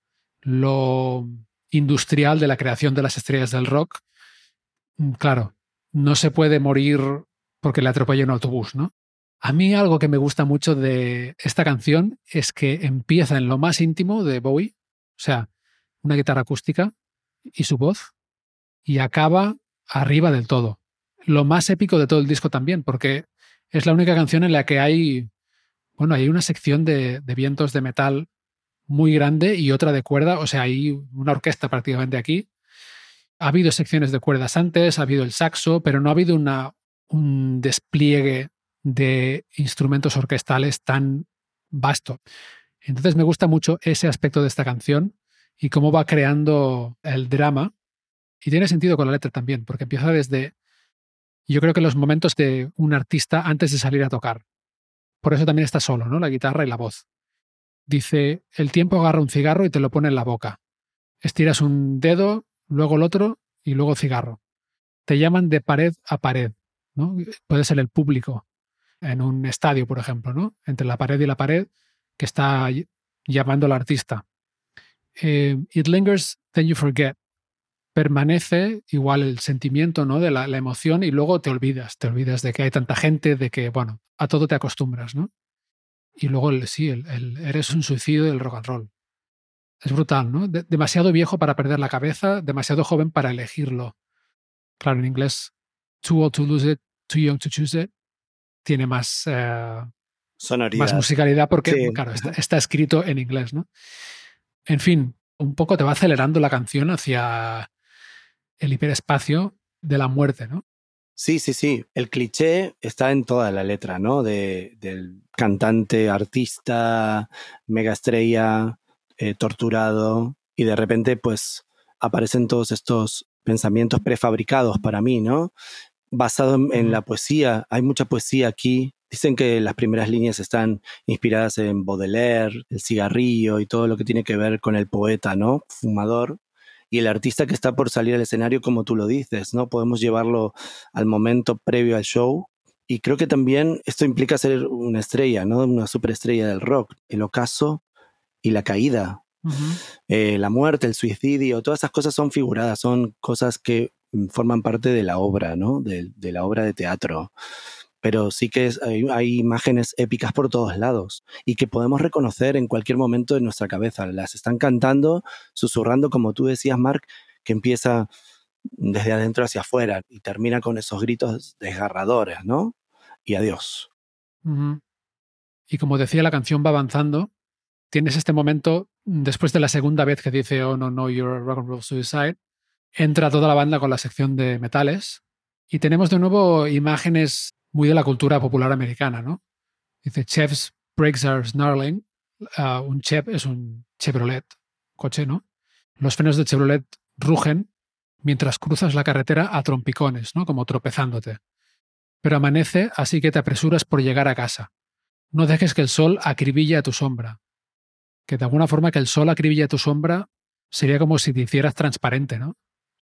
S1: lo industrial de la creación de las estrellas del rock. Claro, no se puede morir porque le atropella un autobús, ¿no? A mí algo que me gusta mucho de esta canción es que empieza en lo más íntimo de Bowie, o sea, una guitarra acústica y su voz, y acaba arriba del todo. Lo más épico de todo el disco también, porque es la única canción en la que hay, bueno, hay una sección de, vientos de metal muy grande y otra de cuerda, o sea, hay una orquesta prácticamente aquí. Ha habido secciones de cuerdas antes, ha habido el saxo, pero no ha habido una, un despliegue de instrumentos orquestales tan vasto. Entonces me gusta mucho ese aspecto de esta canción y cómo va creando el drama. Y tiene sentido con la letra también, porque empieza desde, yo creo que los momentos de un artista antes de salir a tocar. Por eso también está solo, ¿no? La guitarra y la voz. Dice, el tiempo agarra un cigarro y te lo pone en la boca. Estiras un dedo, luego el otro y luego cigarro. Te llaman de pared a pared, ¿no? Puede ser el público, en un estadio, por ejemplo, ¿no? Entre la pared y la pared que está llamando al artista. Eh, it lingers, then you forget. Permanece igual el sentimiento, ¿no? De la, emoción y luego te olvidas, te olvidas de que hay tanta gente, de que, bueno, a todo te acostumbras, ¿no? Y luego, el, sí, eres un suicidio del rock and roll. Es brutal, ¿no? demasiado viejo para perder la cabeza, demasiado joven para elegirlo. Claro, en inglés, too old to lose it, too young to choose it tiene más, eh, más musicalidad porque, claro, está, escrito en inglés, ¿no? En fin, un poco te va acelerando la canción hacia el hiperespacio de la muerte, ¿no?
S2: Sí, sí, sí. El cliché está en toda la letra, ¿no? De, del cantante, artista, mega estrella, eh, torturado, y de repente, pues, aparecen todos estos pensamientos prefabricados para mí, ¿no? Basado en, la poesía. Hay mucha poesía aquí. Dicen que las primeras líneas están inspiradas en Baudelaire, el cigarrillo y todo lo que tiene que ver con el poeta, ¿no? Fumador. Y el artista que está por salir al escenario, como tú lo dices, ¿no? Podemos llevarlo al momento previo al show. Y creo que también esto implica ser una estrella, ¿no? Una superestrella del rock. El ocaso y la caída. Eh, la muerte, el suicidio, todas esas cosas son figuradas, son cosas que forman parte de la obra, ¿no? De, la obra de teatro. Pero sí que hay, imágenes épicas por todos lados y que podemos reconocer en cualquier momento de nuestra cabeza. Las están cantando, susurrando, como tú decías, Mark, que empieza desde adentro hacia afuera y termina con esos gritos desgarradores, ¿no? Y adiós.
S1: Y como decía, la canción va avanzando. Tienes este momento, después de la segunda vez que dice, oh no, no, you're a rock and roll suicide, entra toda la banda con la sección de metales y tenemos de nuevo imágenes muy de la cultura popular americana, ¿no? Dice, chefs brakes are snarling. Ah, un chef es un Chevrolet, coche, ¿no? Los frenos de Chevrolet rugen, mientras cruzas la carretera a trompicones, ¿no? Como tropezándote. Pero amanece, así que te apresuras por llegar a casa. No dejes que el sol acribille a tu sombra. Que de alguna forma que el sol acribille a tu sombra sería como si te hicieras transparente, ¿no?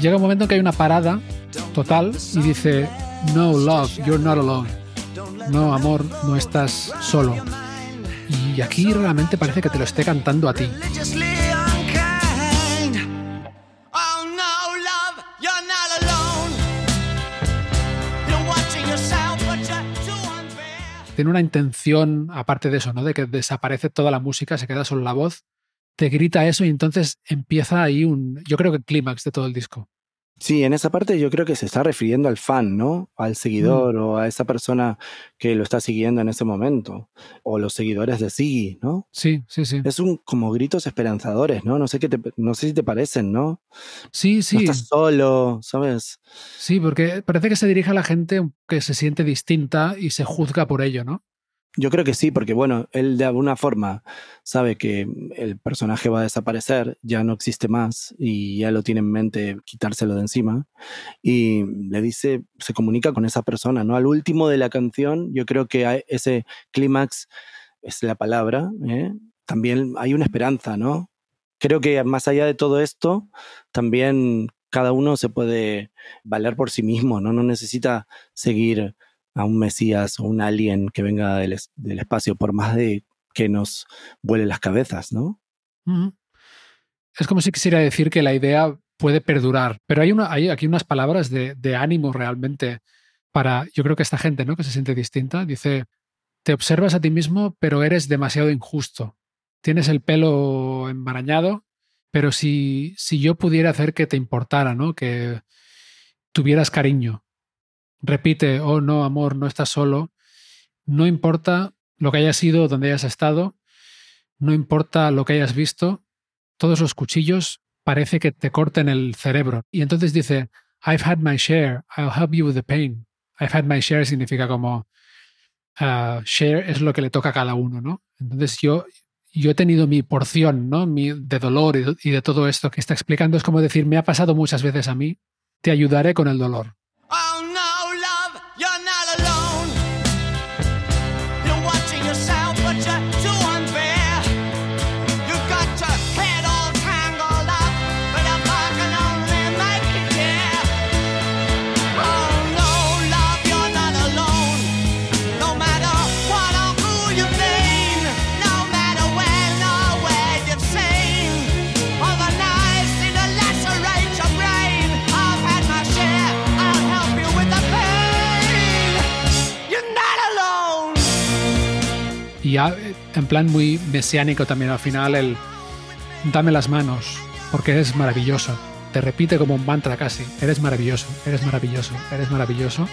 S1: Llega un momento en que hay una parada total y dice, No, love, you're not alone. No, amor, no estás solo. Y aquí realmente parece que te lo esté cantando a ti. tiene una intención, aparte de eso, ¿no? De que desaparece toda la música, se queda solo la voz, te grita eso y entonces empieza ahí un, yo creo que el clímax de todo el disco.
S2: Sí, en esa parte yo creo que se está refiriendo al fan, ¿no? Al seguidor mm. o a esa persona que lo está siguiendo en ese momento. O los seguidores de Siggy, ¿no?
S1: Sí, sí, sí.
S2: Es un como gritos esperanzadores, ¿no? No sé qué te, no sé si te parecen, ¿no?
S1: Sí, sí.
S2: No estás solo, ¿sabes?
S1: Sí, porque parece que se dirige a la gente que se siente distinta y se juzga por ello, ¿no?
S2: Yo creo que sí, porque bueno, él de alguna forma sabe que el personaje va a desaparecer, ya no existe más y ya lo tiene en mente quitárselo de encima y le dice, se comunica con esa persona, ¿no? Al último de la canción, yo creo que ese clímax es la palabra, ¿eh? también hay una esperanza, ¿no? Creo que más allá de todo esto, también cada uno se puede valer por sí mismo, ¿no? No necesita seguir a un Mesías o un alien que venga del, espacio, por más de que nos vuele las cabezas, ¿no?
S1: Es como si quisiera decir que la idea puede perdurar, pero hay, una, hay aquí unas palabras de, de, ánimo realmente para, yo creo que esta gente, ¿no? Que se siente distinta, dice, te observas a ti mismo, pero eres demasiado injusto. Tienes el pelo enmarañado, pero si, si yo pudiera hacer que te importara, ¿no? Que tuvieras cariño, repite, oh no, amor, no estás solo, no importa lo que hayas sido, donde hayas estado, no importa lo que hayas visto, todos los cuchillos parece que te corten el cerebro. Y entonces dice, I've had my share, I'll help you with the pain. I've had my share significa como uh, share es lo que le toca a cada uno, ¿no? Entonces yo, yo he tenido mi porción, ¿no? Mi, de dolor y, y de todo esto que está explicando. Es como decir, me ha pasado muchas veces a mí, te ayudaré con el dolor. Ya en plan muy mesiánico también al final el dame las manos, porque eres maravilloso. Te repite como un mantra casi. Eres maravilloso, eres maravilloso, eres maravilloso.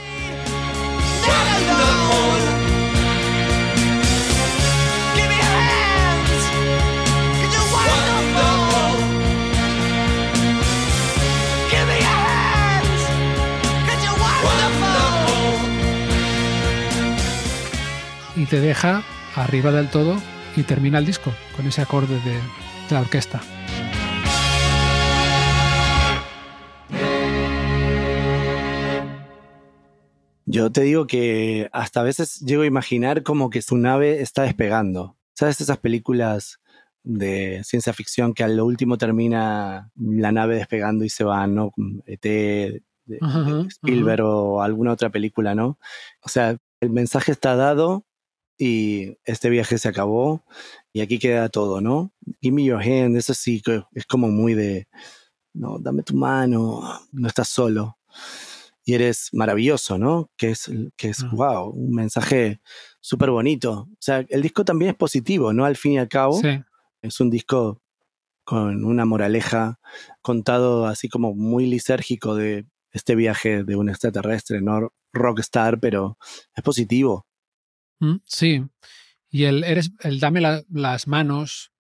S1: y te deja arriba del todo y termina el disco con ese acorde de, la orquesta.
S2: Yo te digo que hasta a veces llego a imaginar como que su nave está despegando. ¿Sabes esas películas de ciencia ficción que a lo último termina la nave despegando y se va, ¿no? ET, de, Spielberg o alguna otra película, ¿no? O sea, el mensaje está dado, y este viaje se acabó y aquí queda todo, ¿no? Give me your hand, eso sí es como muy de, no, dame tu mano, no estás solo y eres maravilloso, ¿no? Que es, que es wow, un mensaje súper bonito. O sea, el disco también es positivo, ¿no? Al fin y al cabo, sí. es un disco con una moraleja contado así como muy lisérgico de este viaje de un extraterrestre, no rockstar, pero es positivo.
S1: Mm, sí. Y el, eres, el dame las manos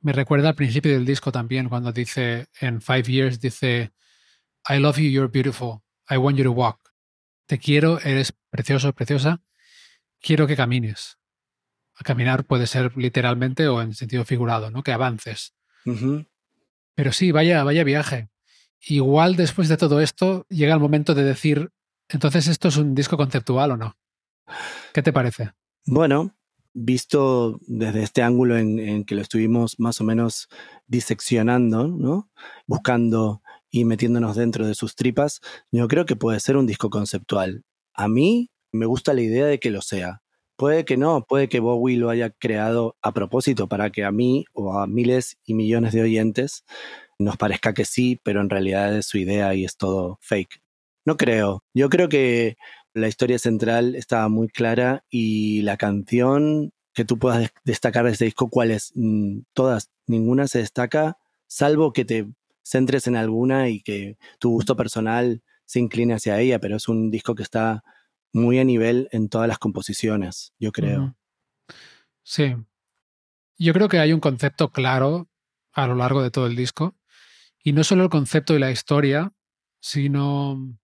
S1: me recuerda al principio del disco también, cuando dice en Five Years, dice, I love you, you're beautiful, I want you to walk. Te quiero, eres precioso, preciosa, quiero que camines. Caminar puede ser literalmente o en sentido figurado, ¿no? Que avances. Pero sí, vaya, vaya viaje. Igual después de todo esto llega el momento de decir, entonces esto es un disco conceptual o no. ¿Qué te parece?
S2: Bueno, visto desde este ángulo en, que lo estuvimos más o menos diseccionando, ¿no? buscando y metiéndonos dentro de sus tripas, yo creo que puede ser un disco conceptual. A mí me gusta la idea de que lo sea. Puede que no, puede que Bowie lo haya creado a propósito para que a mí o a miles y millones de oyentes nos parezca que sí, pero en realidad es su idea y es todo fake. No creo. Yo creo que la historia central estaba muy clara y la canción que tú puedas destacar de este disco, ¿cuáles? Mm, todas, ninguna se destaca, salvo que te centres en alguna y que tu gusto personal se incline hacia ella, pero es un disco que está muy a nivel en todas las composiciones, yo creo.
S1: Sí. Yo creo que hay un concepto claro a lo largo de todo el disco, y no solo el concepto y la historia, sino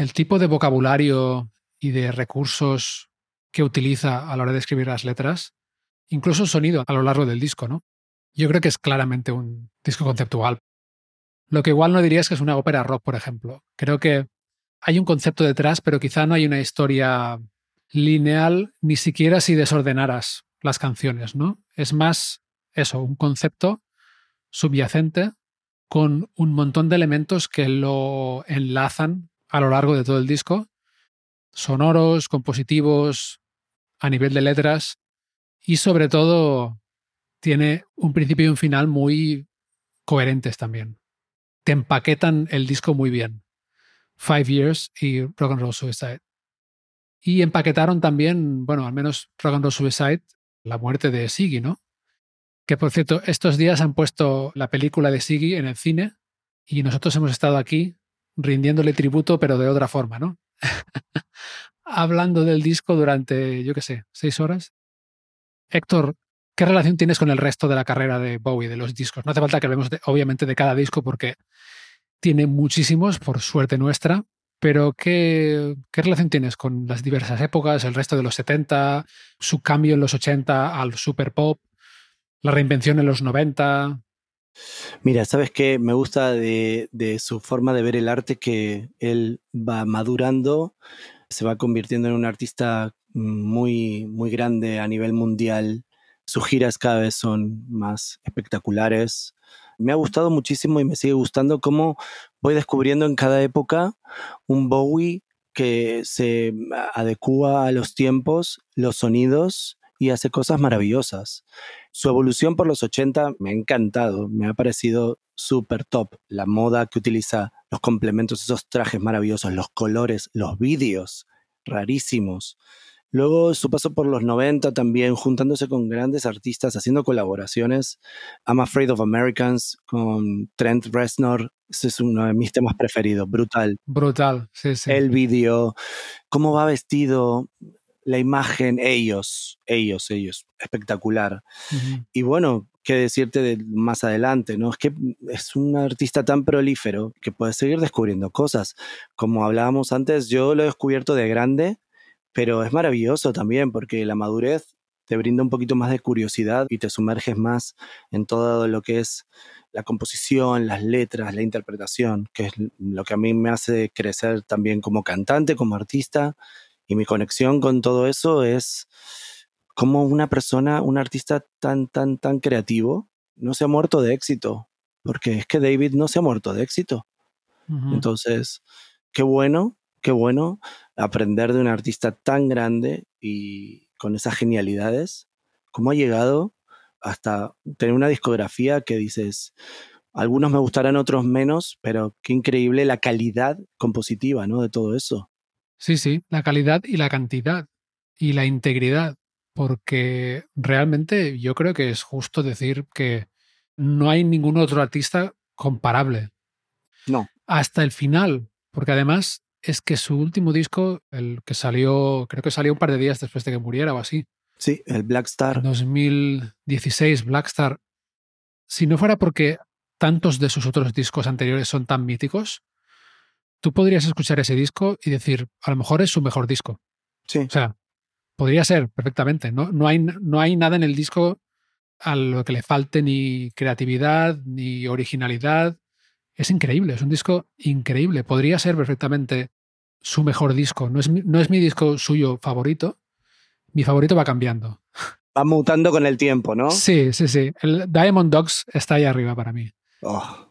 S1: el tipo de vocabulario y de recursos que utiliza a la hora de escribir las letras, incluso el sonido a lo largo del disco, ¿no? Yo creo que es claramente un disco conceptual. Lo que igual no diría es que es una ópera rock, por ejemplo. Creo que hay un concepto detrás, pero quizá no hay una historia lineal, ni siquiera si desordenaras las canciones, ¿no? Es más eso, un concepto subyacente con un montón de elementos que lo enlazan a lo largo de todo el disco, sonoros, compositivos, a nivel de letras, y sobre todo tiene un principio y un final muy coherentes también. Te empaquetan el disco muy bien. Five Years y Rock and Roll Suicide. Y empaquetaron también, bueno, al menos Rock and Roll Suicide, la muerte de Siggy, ¿no? Que por cierto, estos días han puesto la película de Siggy en el cine y nosotros hemos estado aquí rindiéndole tributo, pero de otra forma, ¿no? <laughs> Hablando del disco durante, yo qué sé, seis horas. Héctor, ¿qué relación tienes con el resto de la carrera de Bowie, de los discos? No hace falta que hablemos, obviamente, de cada disco porque tiene muchísimos, por suerte nuestra, pero ¿qué, ¿qué, relación tienes con las diversas épocas, el resto de los 70, su cambio en los 80 al super pop, la reinvención en los 90?
S2: Mira, ¿sabes qué? Me gusta de, su forma de ver el arte que él va madurando, se va convirtiendo en un artista muy, muy grande a nivel mundial. Sus giras cada vez son más espectaculares. Me ha gustado muchísimo y me sigue gustando cómo voy descubriendo en cada época un Bowie que se adecua a los tiempos, los sonidos y hace cosas maravillosas. Su evolución por los 80 me ha encantado, me ha parecido súper top. La moda que utiliza, los complementos, esos trajes maravillosos, los colores, los vídeos rarísimos. Luego su paso por los 90 también, juntándose con grandes artistas, haciendo colaboraciones. I'm Afraid of Americans con Trent Reznor. Ese es uno de mis temas preferidos, brutal.
S1: Brutal, sí, sí.
S2: El vídeo, cómo va vestido, la imagen, ellos, ellos, ellos, espectacular. Y bueno, qué decirte de más adelante, ¿no? Es que es un artista tan prolífero que puede seguir descubriendo cosas. Como hablábamos antes, yo lo he descubierto de grande, pero es maravilloso también porque la madurez te brinda un poquito más de curiosidad y te sumerges más en todo lo que es la composición, las letras, la interpretación, que es lo que a mí me hace crecer también como cantante, como artista y mi conexión con todo eso es como una persona, un artista tan, tan, tan creativo, no se ha muerto de éxito, porque es que David no se ha muerto de éxito. Entonces, qué bueno, qué bueno aprender de un artista tan grande y con esas genialidades, cómo ha llegado hasta tener una discografía que dices, algunos me gustarán, otros menos, pero qué increíble la calidad compositiva, ¿no? De todo eso.
S1: Sí, sí, la calidad y la cantidad y la integridad, porque realmente yo creo que es justo decir que no hay ningún otro artista comparable.
S2: No.
S1: Hasta el final, Porque además es que su último disco, el que salió, creo que salió un par de días después de que muriera o así.
S2: Sí, el Black Star.
S1: 2016, Black Star. Si no fuera porque tantos de sus otros discos anteriores son tan míticos, tú podrías escuchar ese disco y decir, a lo mejor es su mejor disco.
S2: Sí.
S1: O sea, podría ser perfectamente. No, no, hay, no hay nada en el disco a lo que le falte ni creatividad ni originalidad. Es increíble, es un disco increíble. Podría ser perfectamente su mejor disco. No es, no es mi disco suyo favorito. Mi favorito va cambiando. <laughs>
S2: Va mutando con el tiempo, ¿no?
S1: Sí, sí, sí. El Diamond Dogs está ahí arriba para mí.
S2: Oh.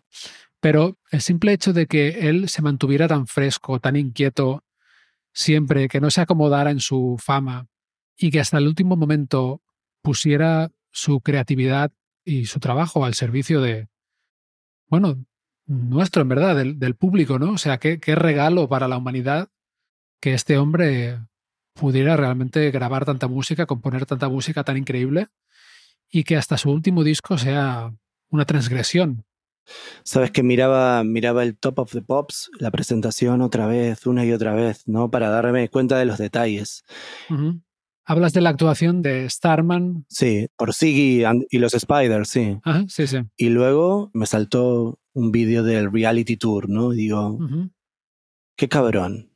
S1: Pero el simple hecho de que él se mantuviera tan fresco, tan inquieto, siempre, que no se acomodara en su fama y que hasta el último momento pusiera su creatividad y su trabajo al servicio de, bueno, nuestro, en verdad, del, público, ¿no? O sea, qué, qué regalo para la humanidad que este hombre pudiera realmente grabar tanta música, componer tanta música tan increíble y que hasta su último disco sea una transgresión
S2: Sabes que miraba, miraba el Top of the Pops, la presentación otra vez, una y otra vez, ¿no? Para darme cuenta de los detalles.
S1: Hablas de la actuación de Starman.
S2: Sí, por Siggy y los Spiders, sí.
S1: sí, sí.
S2: Y luego me saltó un vídeo del reality tour, ¿no? digo, qué cabrón.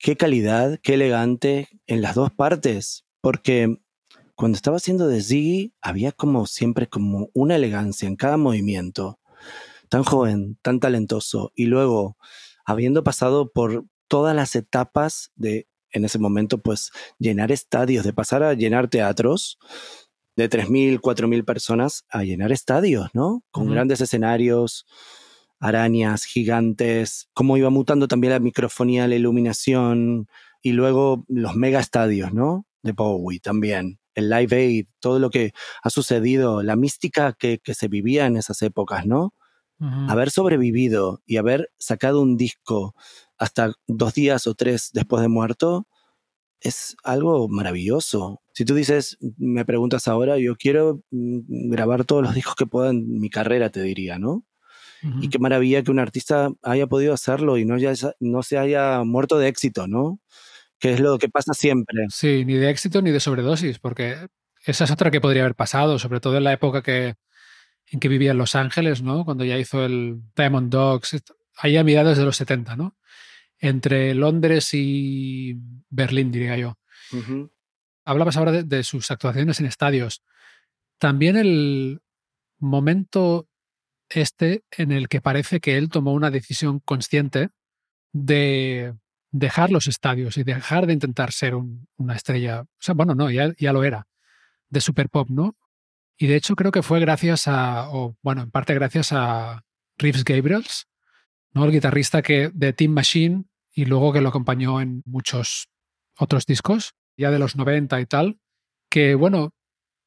S2: Qué calidad, qué elegante en las dos partes. Porque cuando estaba haciendo de Ziggy, había como siempre como una elegancia en cada movimiento tan joven, tan talentoso, y luego, habiendo pasado por todas las etapas de, en ese momento, pues llenar estadios, de pasar a llenar teatros de 3.000, 4.000 personas a llenar estadios, ¿no? Con grandes escenarios, arañas gigantes, cómo iba mutando también la microfonía, la iluminación, y luego los mega estadios, ¿no? De Bowie también el Live Aid, todo lo que ha sucedido, la mística que, que se vivía en esas épocas, ¿no? Haber sobrevivido y haber sacado un disco hasta dos días o tres después de muerto es algo maravilloso. Si tú dices, me preguntas ahora, yo quiero mm, grabar todos los discos que pueda en mi carrera, te diría, ¿no? Y qué maravilla que un artista haya podido hacerlo y no, no se haya muerto de éxito, ¿no? Que es lo que pasa siempre.
S1: Sí, ni de éxito ni de sobredosis, porque esa es otra que podría haber pasado, sobre todo en la época que, en que vivía en Los Ángeles, ¿no? Cuando ya hizo el Diamond Dogs, ahí a mediados de los 70, ¿no? Entre Londres y Berlín, diría yo. Hablabas ahora de, sus actuaciones en estadios. También el momento este en el que parece que él tomó una decisión consciente de dejar los estadios y dejar de intentar ser una estrella. O sea, bueno, no, ya, ya lo era, de super pop, ¿no? Y de hecho creo que fue gracias a, o bueno, en parte gracias a Reeves Gabriels, ¿no? el guitarrista que, de Team Machine y luego que lo acompañó en muchos otros discos, ya de los 90 y tal, que bueno,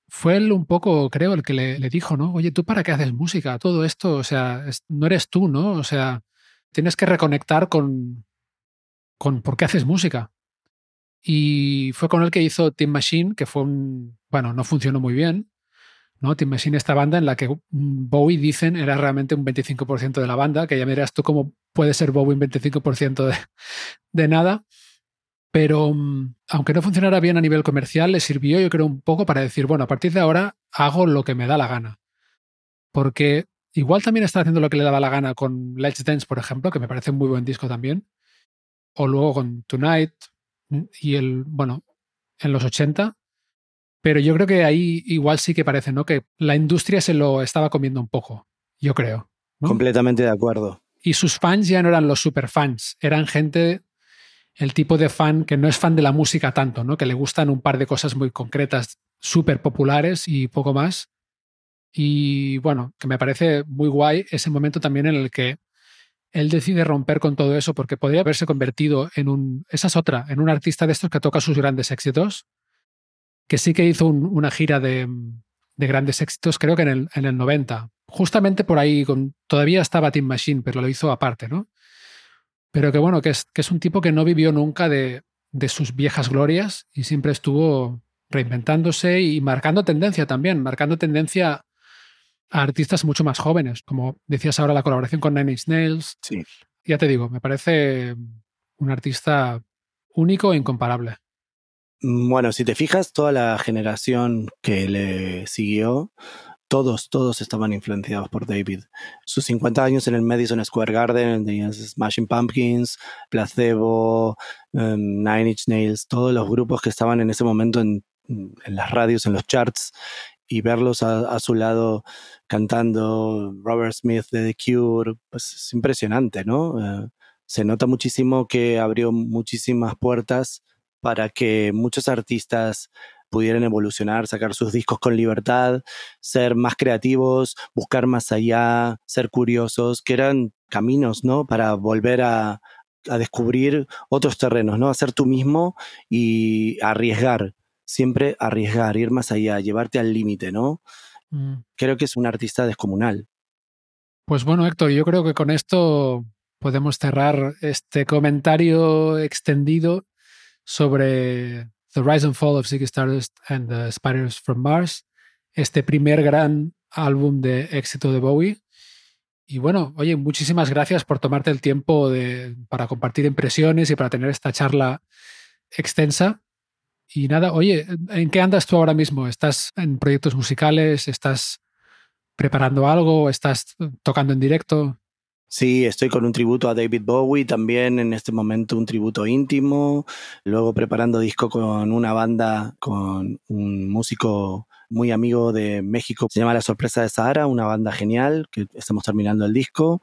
S1: fue él un poco, creo, el que le, dijo, ¿no? Oye, ¿tú para qué haces música? Todo esto, o sea, no eres tú, ¿no? O sea, tienes que reconectar con, con por qué haces música. Y fue con él que hizo Team Machine, que fue un, bueno, no funcionó muy bien, ¿no? Te esta banda en la que Bowie, dicen, era realmente un 25% de la banda, que ya me dirás tú cómo puede ser Bowie un 25% de, de nada. Pero mm, aunque no funcionara bien a nivel comercial, le sirvió yo creo un poco para decir, bueno, a partir de ahora hago lo que me da la gana. Porque igual también está haciendo lo que le daba la gana con Let's Dance, por ejemplo, que me parece un muy buen disco también. O luego con Tonight mm, y el, bueno, en los 80 pero yo creo que ahí igual sí que parece, ¿no? Que la industria se lo estaba comiendo un poco, yo creo.
S2: Completamente de acuerdo.
S1: Y sus fans ya no eran los superfans, eran gente, el tipo de fan que no es fan de la música tanto, ¿no? Que le gustan un par de cosas muy concretas, súper populares y poco más. Y bueno, que me parece muy guay ese momento también en el que él decide romper con todo eso porque podría haberse convertido en un, esa es otra, en un artista de estos que toca sus grandes éxitos que sí que hizo una gira de, grandes éxitos, creo que en el, en el 90. Justamente por ahí, con, todavía estaba Team Machine, pero lo hizo aparte, ¿no? Pero que bueno, que es, que es un tipo que no vivió nunca de, de sus viejas glorias y siempre estuvo reinventándose y marcando tendencia también, marcando tendencia a artistas mucho más jóvenes, como decías ahora la colaboración con Nine Inch Nails,
S2: sí.
S1: ya te digo, me parece un artista único e incomparable.
S2: Bueno, si te fijas, toda la generación que le siguió, todos, todos estaban influenciados por David. Sus 50 años en el Madison Square Garden, tenías Smashing Pumpkins, Placebo, em, Nine Inch Nails, todos los grupos que estaban en ese momento en, las radios, en los charts, y verlos a, su lado cantando Robert Smith de The Cure, pues es impresionante, ¿no? Eh, se nota muchísimo que abrió muchísimas puertas para que muchos artistas pudieran evolucionar, sacar sus discos con libertad, ser más creativos, buscar más allá, ser curiosos, que eran caminos, ¿no? Para volver a, descubrir otros terrenos, ¿no? Hacer tú mismo y arriesgar, siempre arriesgar, ir más allá, llevarte al límite, ¿no? Mm. Creo que es un artista descomunal.
S1: Pues bueno, Héctor, yo creo que con esto podemos cerrar este comentario extendido sobre The Rise and Fall of Ziggy Stardust and the Spiders from Mars, este primer gran álbum de éxito de Bowie. Y bueno, oye, muchísimas gracias por tomarte el tiempo de, para compartir impresiones y para tener esta charla extensa. Y nada, oye, ¿en qué andas tú ahora mismo? ¿Estás en proyectos musicales? ¿Estás preparando algo? ¿Estás tocando en directo?
S2: Sí, estoy con un tributo a David Bowie, también en este momento un tributo íntimo, luego preparando disco con una banda, con un músico muy amigo de México, se llama La Sorpresa de Sahara, una banda genial, que estamos terminando el disco.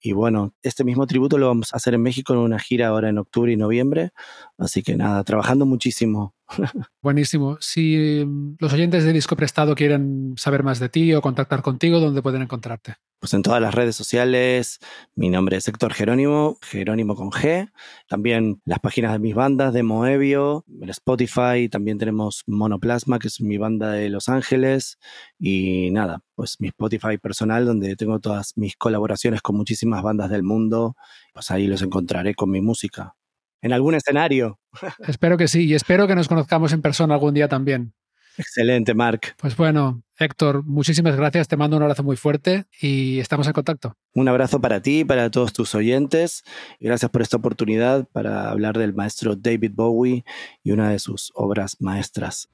S2: Y bueno, este mismo tributo lo vamos a hacer en México en una gira ahora en octubre y noviembre. Así que nada, trabajando muchísimo. <laughs>
S1: Buenísimo. Si mm, los oyentes de Disco Prestado quieren saber más de ti o contactar contigo, ¿dónde pueden encontrarte?
S2: Pues en todas las redes sociales. Mi nombre es Héctor Jerónimo, Jerónimo con G. También las páginas de mis bandas de Moebio, el Spotify. También tenemos Monoplasma, que es mi banda de Los Ángeles. Y nada, pues mi Spotify personal, donde tengo todas mis colaboraciones con muchísimas bandas del mundo. Pues ahí los encontraré con mi música en algún escenario.
S1: Espero que sí, y espero que nos conozcamos en persona algún día también.
S2: Excelente, Mark.
S1: Pues bueno, Héctor, muchísimas gracias, te mando un abrazo muy fuerte y estamos en contacto.
S2: Un abrazo para ti, para todos tus oyentes. Gracias por esta oportunidad para hablar del maestro David Bowie y una de sus obras maestras.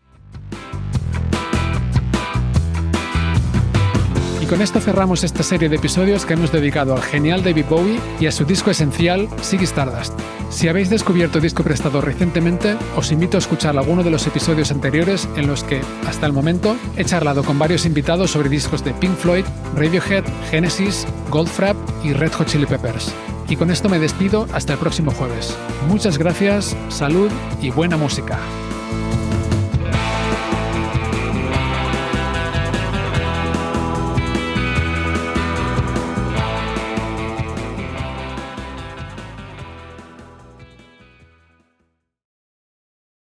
S1: Con esto cerramos esta serie de episodios que hemos dedicado al genial David Bowie y a su disco esencial, Ziggy Stardust. Si habéis descubierto disco prestado recientemente, os invito a escuchar alguno de los episodios anteriores en los que, hasta el momento, he charlado con varios invitados sobre discos de Pink Floyd, Radiohead, Genesis, Goldfrapp y Red Hot Chili Peppers. Y con esto me despido hasta el próximo jueves. Muchas gracias, salud y buena música.